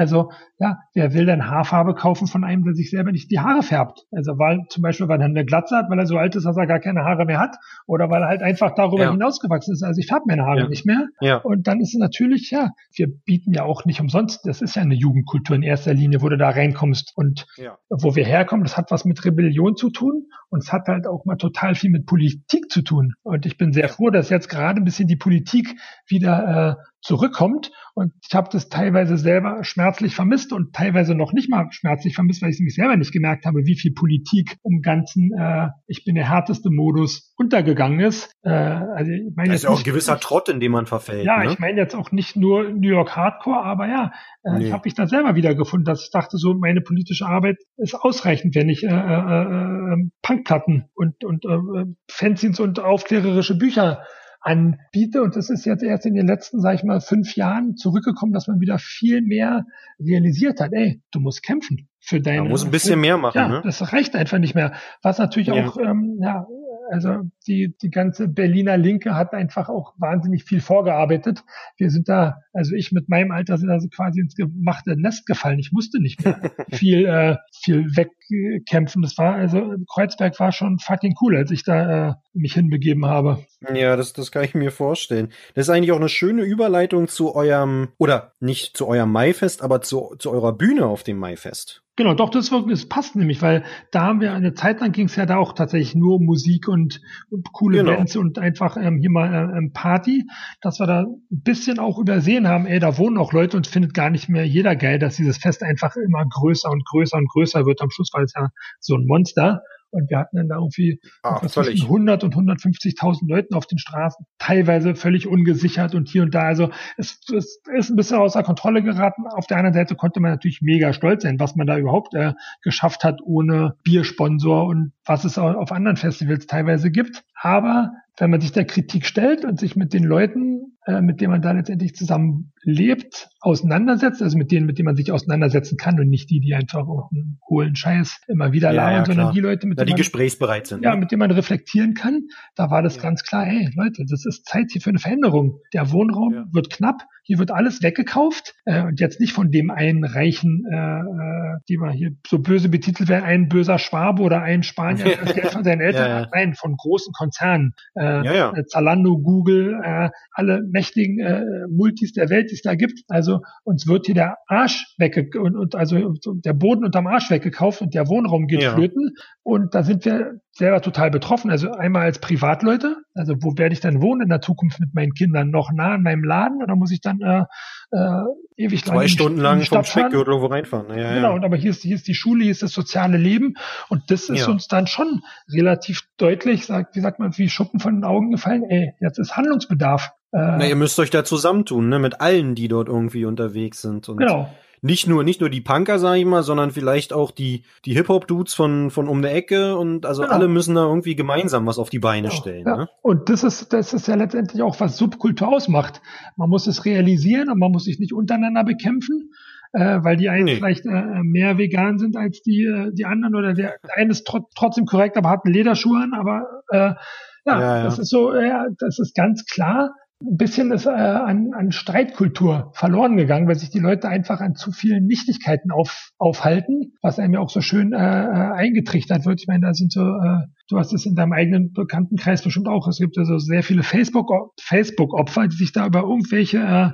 Also ja, wer will denn Haarfarbe kaufen von einem, der sich selber nicht die Haare färbt? Also weil zum Beispiel, weil er eine Glatze hat, weil er so alt ist, dass er gar keine Haare mehr hat, oder weil er halt einfach darüber ja. hinausgewachsen ist. Also ich färbe meine Haare ja. nicht mehr. Ja. Und dann ist es natürlich, ja, wir bieten ja auch nicht umsonst, das ist ja eine Jugendkultur in erster Linie, wo du da reinkommst. Und ja. wo wir herkommen, das hat was mit Rebellion zu tun und es hat halt auch mal total viel mit Politik zu tun. Und ich bin sehr froh, dass jetzt gerade ein bisschen die Politik wieder äh, zurückkommt. Und ich habe das teilweise selber schmerzlich vermisst und teilweise noch nicht mal schmerzlich vermisst, weil ich es mich selber nicht gemerkt habe, wie viel Politik im ganzen äh, Ich bin der härteste Modus untergegangen ist. Äh, also ich meine das ist ja auch ein gewisser nicht, Trott, in dem man verfällt. Ja, ne? ich meine jetzt auch nicht nur New York Hardcore, aber ja, äh, nee. ich habe mich da selber wiedergefunden, dass ich dachte, so meine politische Arbeit ist ausreichend, wenn ich äh, äh, äh, Punkplatten und, und äh, Fanzines und aufklärerische Bücher anbiete. Und das ist jetzt erst in den letzten, sag ich mal, fünf Jahren zurückgekommen, dass man wieder viel mehr realisiert hat. Ey, du musst kämpfen für deine. Man muss ein bisschen mehr machen. Ja, ne? das reicht einfach nicht mehr. Was natürlich ja. auch ähm, ja, also die, die ganze Berliner Linke hat einfach auch wahnsinnig viel vorgearbeitet. Wir sind da, also ich mit meinem Alter sind also quasi ins gemachte Nest gefallen. Ich musste nicht mehr viel, äh, viel wegkämpfen. Das war, also Kreuzberg war schon fucking cool, als ich da äh, mich hinbegeben habe. Ja, das, das kann ich mir vorstellen. Das ist eigentlich auch eine schöne Überleitung zu eurem, oder nicht zu eurem Maifest, aber zu, zu eurer Bühne auf dem Maifest. Genau, doch, das, das passt nämlich, weil da haben wir eine Zeit lang ging es ja da auch tatsächlich nur Musik und, und coole genau. Bands und einfach ähm, hier mal äh, ähm, Party, dass wir da ein bisschen auch übersehen haben, ey, da wohnen auch Leute und findet gar nicht mehr jeder geil, dass dieses Fest einfach immer größer und größer und größer wird. Am Schluss war es ja so ein Monster. Und wir hatten dann da irgendwie ah, zwischen 100 und 150.000 Leuten auf den Straßen, teilweise völlig ungesichert und hier und da. Also es, es ist ein bisschen außer Kontrolle geraten. Auf der anderen Seite konnte man natürlich mega stolz sein, was man da überhaupt äh, geschafft hat ohne Biersponsor und was es auf anderen Festivals teilweise gibt. Aber wenn man sich der Kritik stellt und sich mit den Leuten, äh, mit denen man da letztendlich zusammen lebt, auseinandersetzt, also mit denen, mit denen man sich auseinandersetzen kann und nicht die, die einfach auch einen hohlen Scheiß immer wieder Ja, labern, ja, sondern klar. die Leute, mit Da denen die man, gesprächsbereit sind. ja, ne? mit denen man reflektieren kann, da war das Ja. ganz klar, hey Leute, das ist Zeit hier für eine Veränderung. Der Wohnraum Ja. wird knapp, hier wird alles weggekauft äh, und jetzt nicht von dem einen reichen, äh, äh, die man hier so böse betitelt werden, ein böser Schwabe oder ein Spanier, der das Geld von seinen Eltern Ja, ja. hat. Nein, von großen Konzernen. Äh, Ja, äh, Zalando, Google, äh, alle mächtigen äh, Multis der Welt, die es da gibt. Also uns wird hier der Arsch wegge und, und also der Boden unterm Arsch weggekauft und der Wohnraum geht flöten. Und da sind wir selber total betroffen. Also einmal als Privatleute, also wo werde ich dann wohnen in der Zukunft mit meinen Kindern? Noch nah an meinem Laden oder muss ich dann äh, äh, ewig Zwei Stunden lang vom fahren? Speckgürtel irgendwo reinfahren. Ja, ja. Genau, und aber hier ist, hier ist die Schule, hier ist das soziale Leben und das ist Ja. uns dann schon relativ deutlich, sagt, wie sagt man, wie Schuppen von den Augen gefallen, ey, jetzt ist Handlungsbedarf. Äh, Na, ihr müsst euch da zusammentun, ne, mit allen, die dort irgendwie unterwegs sind. Und genau. Nicht nur, nicht nur die Punker, sag ich mal, sondern vielleicht auch die, die Hip-Hop-Dudes von, von um der Ecke und also Genau. alle müssen da irgendwie gemeinsam was auf die Beine Ja, stellen, ja. ne? Und das ist, das ist ja letztendlich auch, was Subkultur ausmacht. Man muss es realisieren und man muss sich nicht untereinander bekämpfen, äh, weil die einen Nee. vielleicht äh, mehr vegan sind als die, äh, die anderen oder der eine ist tro trotzdem korrekt, aber hat einen Lederschuh an, aber äh, ja, Ja, ja. das ist so, ja, das ist ganz klar. Ein bisschen ist äh, an, an Streitkultur verloren gegangen, weil sich die Leute einfach an zu vielen Nichtigkeiten auf, aufhalten, was einem ja auch so schön äh, äh, eingetrichtert wird. Ich meine, da sind so, äh, du hast es in deinem eigenen Bekanntenkreis bestimmt auch. Es gibt also sehr viele Facebook Facebook-Opfer, die sich da über irgendwelche äh,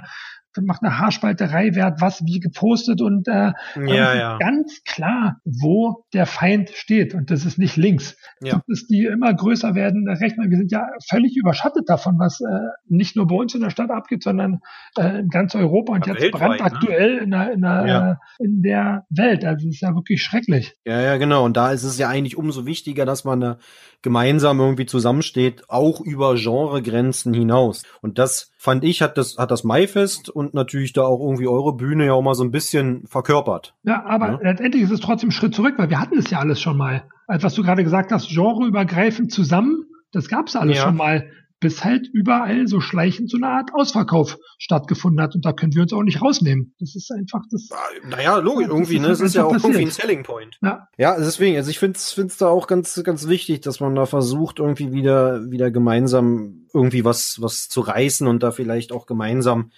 macht eine Haarspalterei, wer hat was wie gepostet und äh, Ja, ja. ganz klar, wo der Feind steht und das ist nicht links. Ja. Das ist die immer größer werden recht. Wir sind ja völlig überschattet davon, was äh, nicht nur bei uns in der Stadt abgeht, sondern äh, in ganz Europa und Ja, jetzt weltweit, brandaktuell in, der, in, der, Ja. äh, in der Welt. Also es ist ja wirklich schrecklich. Ja, ja, genau. Und da ist es ja eigentlich umso wichtiger, dass man da gemeinsam irgendwie zusammensteht, auch über Genregrenzen hinaus. Und das fand ich, hat das, hat das Maifest und natürlich da auch irgendwie eure Bühne ja auch mal so ein bisschen verkörpert. Ja, aber Ja. letztendlich ist es trotzdem ein Schritt zurück, weil wir hatten es ja alles schon mal. Als was du gerade gesagt hast, genreübergreifend zusammen, das gab es alles Ja. schon mal, bis halt überall so schleichend so eine Art Ausverkauf stattgefunden hat. Und da können wir uns auch nicht rausnehmen. Das ist einfach das. Naja, logisch, das irgendwie, ne? Es ist ja auch irgendwie ein. Selling Point. Ja, Ja, deswegen, also ich finde es da auch ganz, ganz wichtig, dass man da versucht, irgendwie wieder, wieder gemeinsam irgendwie was, was zu reißen und da vielleicht auch gemeinsam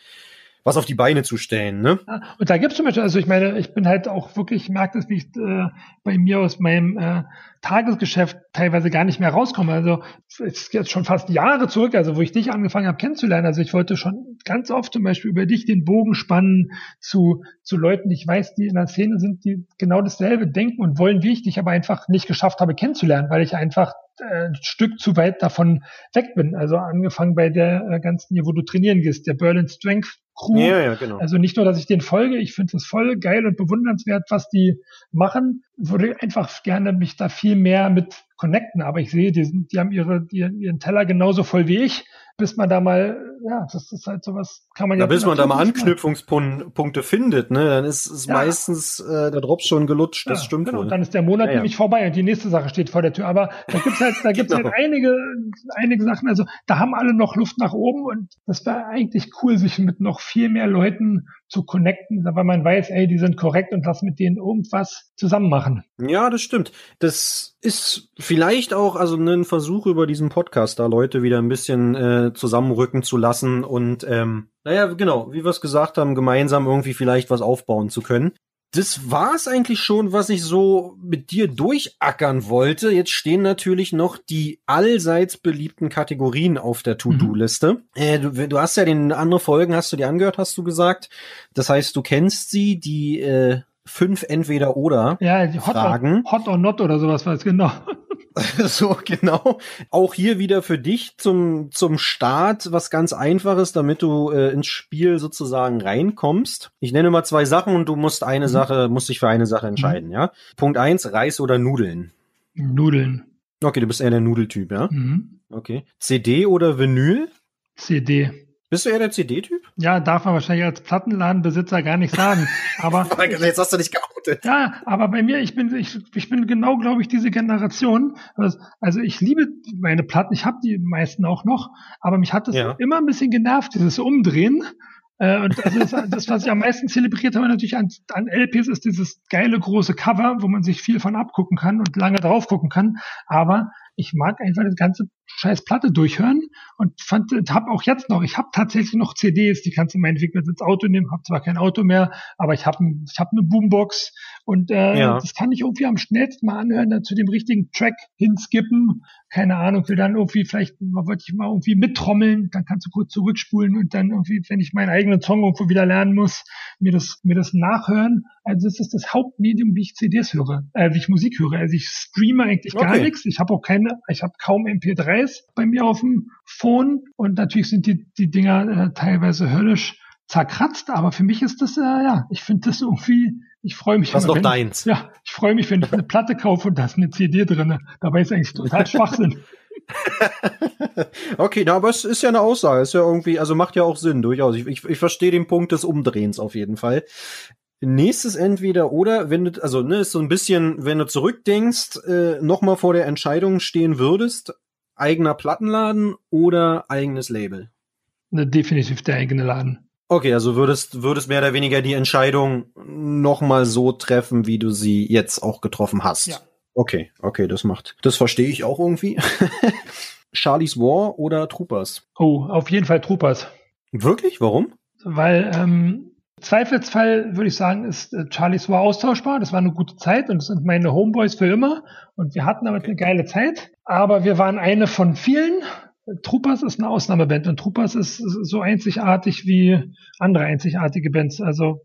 was auf die Beine zu stellen, ne? Ja, Und da gibt es zum Beispiel, also ich meine, ich bin halt auch wirklich, ich merke das, wie ich äh, bei mir aus meinem äh, Tagesgeschäft teilweise gar nicht mehr rauskomme. Also es ist jetzt schon fast Jahre zurück, also wo ich dich angefangen habe kennenzulernen. Also ich wollte schon ganz oft zum Beispiel über dich den Bogen spannen zu, zu Leuten, die ich weiß, die in der Szene sind, die genau dasselbe denken und wollen wie ich, die ich aber einfach nicht geschafft habe kennenzulernen, weil ich einfach äh, ein Stück zu weit davon weg bin. Also angefangen bei der äh, ganzen wo du trainieren gehst, der Berlin Strength Crew. Ja, ja, genau. Also nicht nur, dass ich den folge, ich finde es voll geil und bewundernswert, was die machen. Würde einfach gerne mich da viel mehr mit connecten. Aber ich sehe, die, sind, die haben ihre, die, ihren Teller genauso voll wie ich. Bis man da mal, ja, das ist halt sowas, kann man Ja, ja. bis man da mal Anknüpfungspunkte findet, ne, dann ist, ist Ja. meistens äh, der Drops schon gelutscht, das Ja, stimmt genau. Und dann ist der Monat nämlich vorbei und die nächste Sache steht vor der Tür. Aber da gibt's halt, da gibt's Genau. halt einige, einige Sachen. Also da haben alle noch Luft nach oben und das wäre eigentlich cool, sich mit noch viel mehr Leuten zu connecten, weil man weiß, ey, die sind korrekt und lass mit denen irgendwas zusammen machen. Ja, das stimmt. Das ist vielleicht auch also ein Versuch über diesen Podcast, da Leute wieder ein bisschen äh, zusammenrücken zu lassen und ähm, naja, genau, wie wir es gesagt haben, gemeinsam irgendwie vielleicht was aufbauen zu können. Das war's eigentlich schon, was ich so mit dir durchackern wollte. Jetzt stehen natürlich noch die allseits beliebten Kategorien auf der To-Do-Liste. Äh, du, du hast ja den andere Folgen, hast du dir angehört, hast du gesagt. Das heißt, du kennst sie, die äh, fünf entweder oder Ja, die Hot, Fragen. Or, Hot or Not oder sowas war es genau. so, genau. Auch hier wieder für dich zum, zum Start was ganz einfaches, damit du äh, ins Spiel sozusagen reinkommst. Ich nenne mal zwei Sachen und du musst eine Mhm. Sache, musst dich für eine Sache entscheiden, ja? Punkt eins, Reis oder Nudeln? Nudeln. Okay, du bist eher der Nudeltyp, ja? Mhm. Okay. CD oder Vinyl? CD. Bist du eher der CD-Typ? Ja, darf man wahrscheinlich als Plattenladenbesitzer gar nicht sagen. Aber jetzt hast du dich geoutet. Ja, aber bei mir, ich bin, ich, ich bin genau, glaube ich, diese Generation. Also ich liebe meine Platten, ich habe die meisten auch noch, aber mich hat das ja. immer ein bisschen genervt, dieses Umdrehen. Äh, und also das, das, was ich am meisten zelebriert habe natürlich an, an LPs, ist dieses geile große Cover, wo man sich viel von abgucken kann und lange drauf gucken kann. Aber ich mag einfach das ganze scheiß Platte durchhören und fand, habe auch jetzt noch, ich habe tatsächlich noch CDs, die kannst du meinetwegen mit ins Auto nehmen, habe zwar kein Auto mehr, aber ich habe ich hab eine Boombox und äh, ja. das kann ich irgendwie am schnellsten mal anhören, dann zu dem richtigen Track hinskippen, keine Ahnung, will dann irgendwie vielleicht, wollte ich mal irgendwie mittrommeln, dann kannst du kurz zurückspulen und dann irgendwie, wenn ich meinen eigenen Song irgendwo wieder lernen muss, mir das, mir das nachhören. Also das ist das Hauptmedium, wie ich CDs höre, äh, wie ich Musik höre. Also ich streame eigentlich gar okay. nichts. Ich habe auch keine, ich habe kaum MP3s bei mir auf dem Phone und natürlich sind die, die Dinger äh, teilweise höllisch zerkratzt, aber für mich ist das, äh, ja, ich finde das irgendwie, ich freue mich. Was noch wenn, deins? Ja, ich freue mich, wenn ich eine Platte kaufe und da ist eine CD drinne. Dabei ist eigentlich total Schwachsinn. okay, na, aber es ist ja eine Aussage, ist ja irgendwie, also macht ja auch Sinn, durchaus. Ich, ich, ich verstehe den Punkt des Umdrehens auf jeden Fall. Nächstes entweder oder, wenn du, also ne, ist so ein bisschen, wenn du zurückdenkst, äh, nochmal vor der Entscheidung stehen würdest, eigener Plattenladen oder eigenes Label? Ne, definitiv der eigene Laden. Okay, also würdest, würdest mehr oder weniger die Entscheidung nochmal so treffen, wie du sie jetzt auch getroffen hast. Ja. Okay, okay, das macht, das verstehe ich auch irgendwie. Charlie's War oder Troopers? Oh, auf jeden Fall Troopers. Wirklich? Warum? Weil ähm, Zweifelsfall würde ich sagen, ist äh, Charlie's War austauschbar. Das war eine gute Zeit und das sind meine Homeboys für immer. Und wir hatten damit eine geile Zeit. Aber wir waren eine von vielen. Troopers ist eine Ausnahmeband und Troopers ist so einzigartig wie andere einzigartige Bands. Also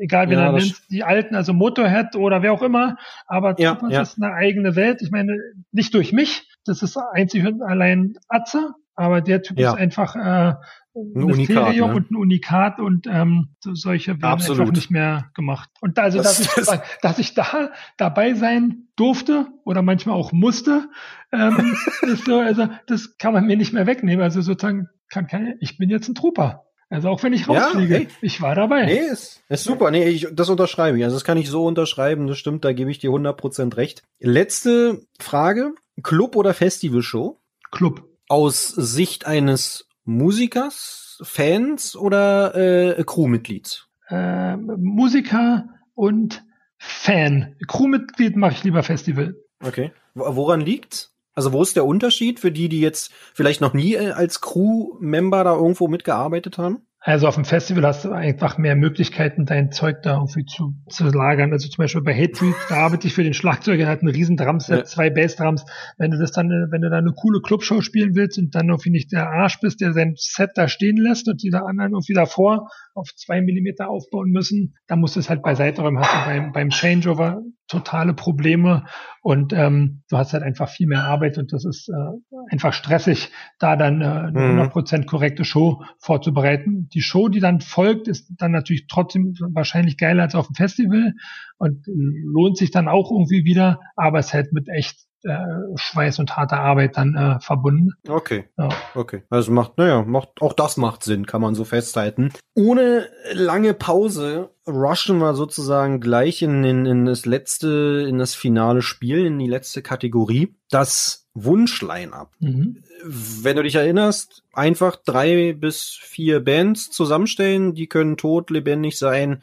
egal wie ja, man nennt, die alten, also Motorhead oder wer auch immer, aber ja, Troopers ja. ist eine eigene Welt. Ich meine, nicht durch mich, das ist einzig und allein Atze, aber der Typ ja. ist einfach äh, ein Unikat, ne? und ein Unikat und ähm, solche werden Absolut. einfach nicht mehr gemacht. Und also, das, dass, ich, das dass ich da dabei sein durfte oder manchmal auch musste, ähm, ist so, also das kann man mir nicht mehr wegnehmen. Also sozusagen kann keine, ich bin jetzt ein Trooper. Also auch wenn ich rausfliege, ja, ich war dabei. Nee, ist, ist super. Nee, ich, das unterschreibe ich. Also das kann ich so unterschreiben. Das stimmt, da gebe ich dir 100% recht. Letzte Frage. Club oder Festivalshow? Club. Aus Sicht eines Musikers, Fans oder äh, Crewmitglieds? Äh, Musiker und Fan. Crewmitglied mache ich lieber Festival. Okay. Woran liegt's? Also wo ist der Unterschied für die, die jetzt vielleicht noch nie äh, als Crew-Member da irgendwo mitgearbeitet haben? Also auf dem Festival hast du einfach mehr Möglichkeiten, dein Zeug da irgendwie zu, zu lagern. Also zum Beispiel bei Hatebreed, da arbeite ich für den Schlagzeuger, der hat ein riesen Drumset, ja. zwei Bassdrums. Wenn du das dann, wenn du da eine coole Clubshow spielen willst und dann irgendwie nicht der Arsch bist, der sein Set da stehen lässt und die da anderen irgendwie davor auf zwei Millimeter aufbauen müssen, dann musst du es halt beiseite räumen. Hast du beim, beim Changeover totale Probleme und ähm, du hast halt einfach viel mehr Arbeit und das ist äh, einfach stressig, da dann äh, eine 100% mhm. korrekte Show vorzubereiten. Die Show, die dann folgt, ist dann natürlich trotzdem wahrscheinlich geiler als auf dem Festival und lohnt sich dann auch irgendwie wieder, aber es hält mit echt äh, Schweiß und harter Arbeit dann äh, verbunden. Okay. Ja. Okay. Also macht, naja, macht, auch das macht Sinn, kann man so festhalten. Ohne lange Pause rushen wir sozusagen gleich in, in, in das letzte, in das finale Spiel, in die letzte Kategorie. Das Wunschline-up. Mhm. Wenn du dich erinnerst, einfach drei bis vier Bands zusammenstellen, die können tot, lebendig sein.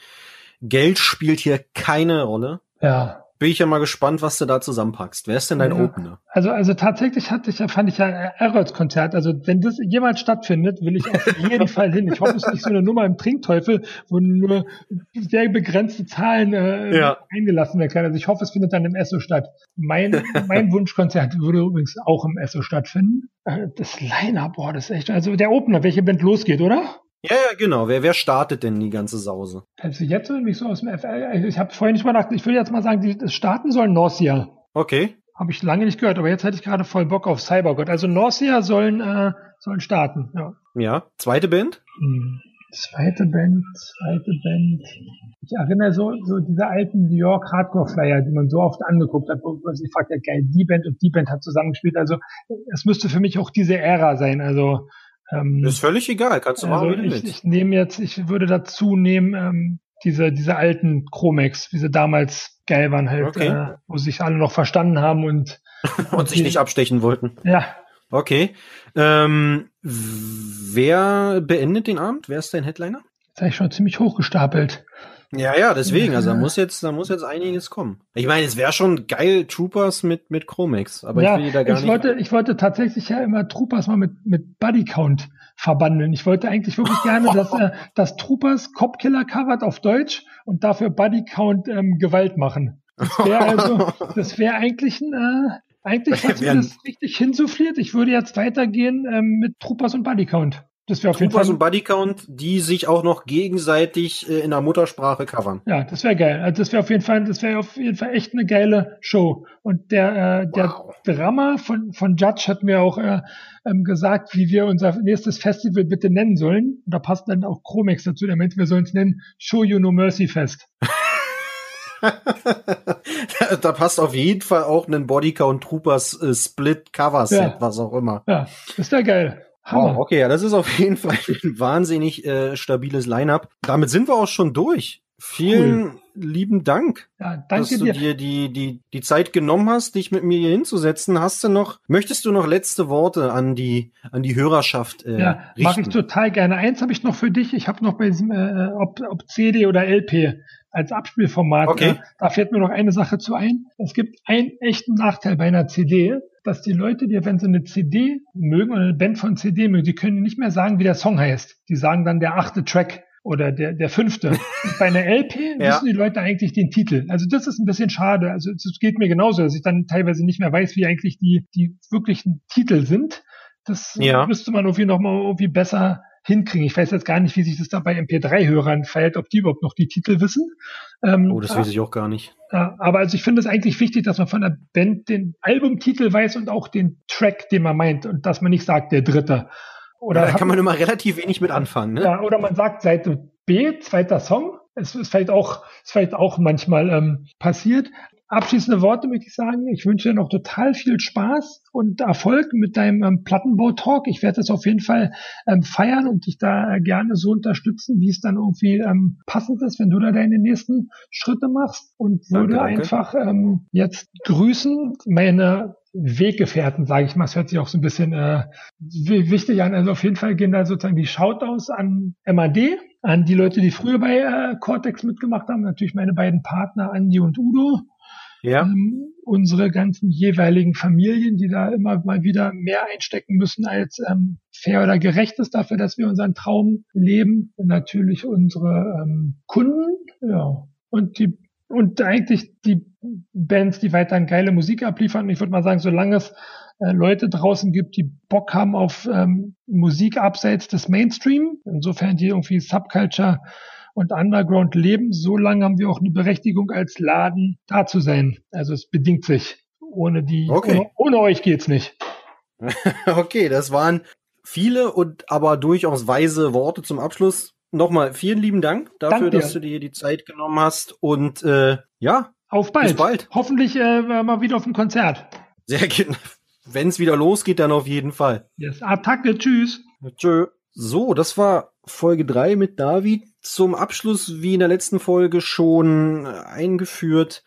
Geld spielt hier keine Rolle. Ja bin ich ja mal gespannt, was du da zusammenpackst. Wer ist denn dein ja. Opener? Also, also tatsächlich hatte ich, fand ich ja Errols Konzert. Also, wenn das jemals stattfindet, will ich auf jeden Fall hin. Ich hoffe, es ist nicht so eine Nummer im Trinkteufel, wo nur sehr begrenzte Zahlen äh, ja. eingelassen werden können. Also, ich hoffe, es findet dann im Esso statt. Mein, mein Wunschkonzert würde übrigens auch im Esso stattfinden. Äh, das Line-Up, boah, das ist echt, also der Opener, welche Band losgeht, oder? Ja, ja, genau. Wer, wer startet denn die ganze Sause? Also jetzt mich so aus dem FL. Also ich habe vorhin nicht mal gedacht, ich will jetzt mal sagen, die, das starten sollen Norcia. Okay. Habe ich lange nicht gehört, aber jetzt hätte ich gerade voll Bock auf Cybergott. Also Norcia sollen, äh, sollen starten, ja. Ja. Zweite Band? Hm. Zweite Band, zweite Band. Ich erinnere so, so diese alten New York Hardcore Flyer, die man so oft angeguckt hat, wo man sich fragt, ja geil, die Band und die Band hat zusammengespielt. Also es müsste für mich auch diese Ära sein. Also Ähm, ist völlig egal, kannst du also machen, wie du ich, willst. ich nehme jetzt, ich würde dazu nehmen, ähm, diese, diese alten Chromex, wie sie damals geil waren halt, Okay. äh, wo sich alle noch verstanden haben und Und sich nicht abstechen wollten. ja, Okay. Ähm, wer beendet den Abend? Wer ist dein Headliner? jetzt habe ich schon ziemlich hochgestapelt. Ja, ja, deswegen. Also da muss jetzt, da muss jetzt einiges kommen. Ich meine, es wäre schon geil, Troopers mit mit Chromex, aber ja, ich will die da gar ich nicht. wollte, ich wollte tatsächlich ja immer Troopers mal mit, mit Buddy Count verbandeln. Ich wollte eigentlich wirklich gerne, dass, äh, dass Troopers Copkiller covert auf Deutsch und dafür Buddy Count ähm, Gewalt machen. Das wäre also, das wäre eigentlich ein, äh, eigentlich du Wären- das richtig hinsuffliert. Ich würde jetzt weitergehen ähm, mit Troopers und Buddy Count. Das wäre auf jeden Troopers Fall. und Bodycount, die sich auch noch gegenseitig äh, in der Muttersprache covern. Ja, das wäre geil. Also das wäre auf jeden Fall, das wäre auf jeden Fall echt eine geile Show. Und der, äh, der Wow. Drama von, von Judge hat mir auch äh, ähm, gesagt, wie wir unser nächstes Festival bitte nennen sollen. Und da passt dann auch Chromex dazu. Der meinte, wir sollen es nennen Show You No Mercy Fest. da passt auf jeden Fall auch ein Bodycount Troopers äh, Split Cover Set, Ja. was auch immer. Ja, das wäre geil. Hammer. Wow, okay, ja, das ist auf jeden Fall ein wahnsinnig äh, stabiles Line-up. Damit sind wir auch schon durch. Vielen lieben Dank, Ja, dass danke du dir. dir die, die, die Zeit genommen hast, dich mit mir hier hinzusetzen. Hast du noch, möchtest du noch letzte Worte an die, an die Hörerschaft äh, Ja, mache richten? ich total gerne. Eins habe ich noch für dich. Ich habe noch bei diesem, äh, ob, ob CD oder LP als Abspielformat. Okay. Äh, da fällt mir noch eine Sache zu ein. Es gibt einen echten Nachteil bei einer CD, dass die Leute, die, wenn sie eine CD mögen oder eine Band von CD mögen, die können nicht mehr sagen, wie der Song heißt. Die sagen dann der achte Track oder der, der fünfte. Und bei einer LP Ja. wissen die Leute eigentlich den Titel. Also das ist ein bisschen schade. Also es geht mir genauso, dass ich dann teilweise nicht mehr weiß, wie eigentlich die, die wirklichen Titel sind. Das Ja. müsste man irgendwie noch mal irgendwie besser hinkriegen. Ich weiß jetzt gar nicht, wie sich das da bei MP3-Hörern verhält, ob die überhaupt noch die Titel wissen. Ähm, Oh, das weiß ich auch gar nicht. ja, aber also ich finde es eigentlich wichtig, dass man von der Band den Albumtitel weiß und auch den Track, den man meint und dass man nicht sagt, der dritte. Oder, da hat- kann man immer relativ wenig mit anfangen, ne? ja, oder man sagt Seite B, zweiter Song. Es ist vielleicht auch, ist vielleicht auch manchmal ähm, passiert. Abschließende Worte möchte ich sagen. Ich wünsche dir noch total viel Spaß und Erfolg mit deinem ähm, Plattenbau-Talk. Ich werde das auf jeden Fall ähm, feiern und dich da äh, gerne so unterstützen, wie es dann irgendwie ähm, passend ist, wenn du da deine nächsten Schritte machst. Und Danke, würde danke. einfach ähm, jetzt grüßen meine Weggefährten, sage ich mal. Es hört sich auch so ein bisschen äh, wi- wichtig an. Also auf jeden Fall gehen da sozusagen die Shoutouts an MAD, an die Leute, die früher bei äh, Cortex mitgemacht haben. Natürlich meine beiden Partner Andi und Udo. Ja. Ähm, unsere ganzen jeweiligen Familien, die da immer mal wieder mehr einstecken müssen, als ähm, fair oder gerecht ist dafür, dass wir unseren Traum leben. Und natürlich unsere ähm, Kunden, ja. Und die und eigentlich die Bands, die weiterhin geile Musik abliefern. Ich würde mal sagen, solange es äh, Leute draußen gibt, die Bock haben auf ähm, Musik abseits des Mainstream, insofern die irgendwie Subculture und Underground leben, solange haben wir auch eine Berechtigung als Laden da zu sein. Also es bedingt sich. Ohne die, Okay. ohne, ohne euch geht's nicht. Okay, das waren viele und aber durchaus weise Worte zum Abschluss. Nochmal vielen lieben Dank dafür, dass du dir die Zeit genommen hast und äh, ja, Auf bald. Bis bald. Hoffentlich äh, mal wieder auf dem Konzert. sehr wenn es wieder losgeht, dann auf jeden Fall. Yes. Attacke, tschüss. Tschö. So, das war Folge drei mit David. Zum Abschluss, wie in der letzten Folge schon eingeführt,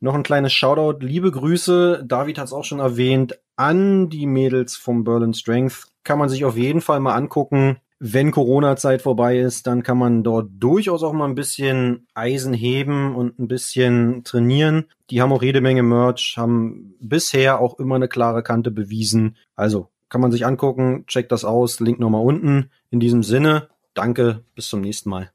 noch ein kleines Shoutout. Liebe Grüße, David hat es auch schon erwähnt, an die Mädels vom Berlin Strength. Kann man sich auf jeden Fall mal angucken. Wenn Corona-Zeit vorbei ist, dann kann man dort durchaus auch mal ein bisschen Eisen heben und ein bisschen trainieren. Die haben auch jede Menge Merch, haben bisher auch immer eine klare Kante bewiesen. Also kann man sich angucken, checkt das aus, Link nochmal unten. In diesem Sinne, danke, bis zum nächsten Mal.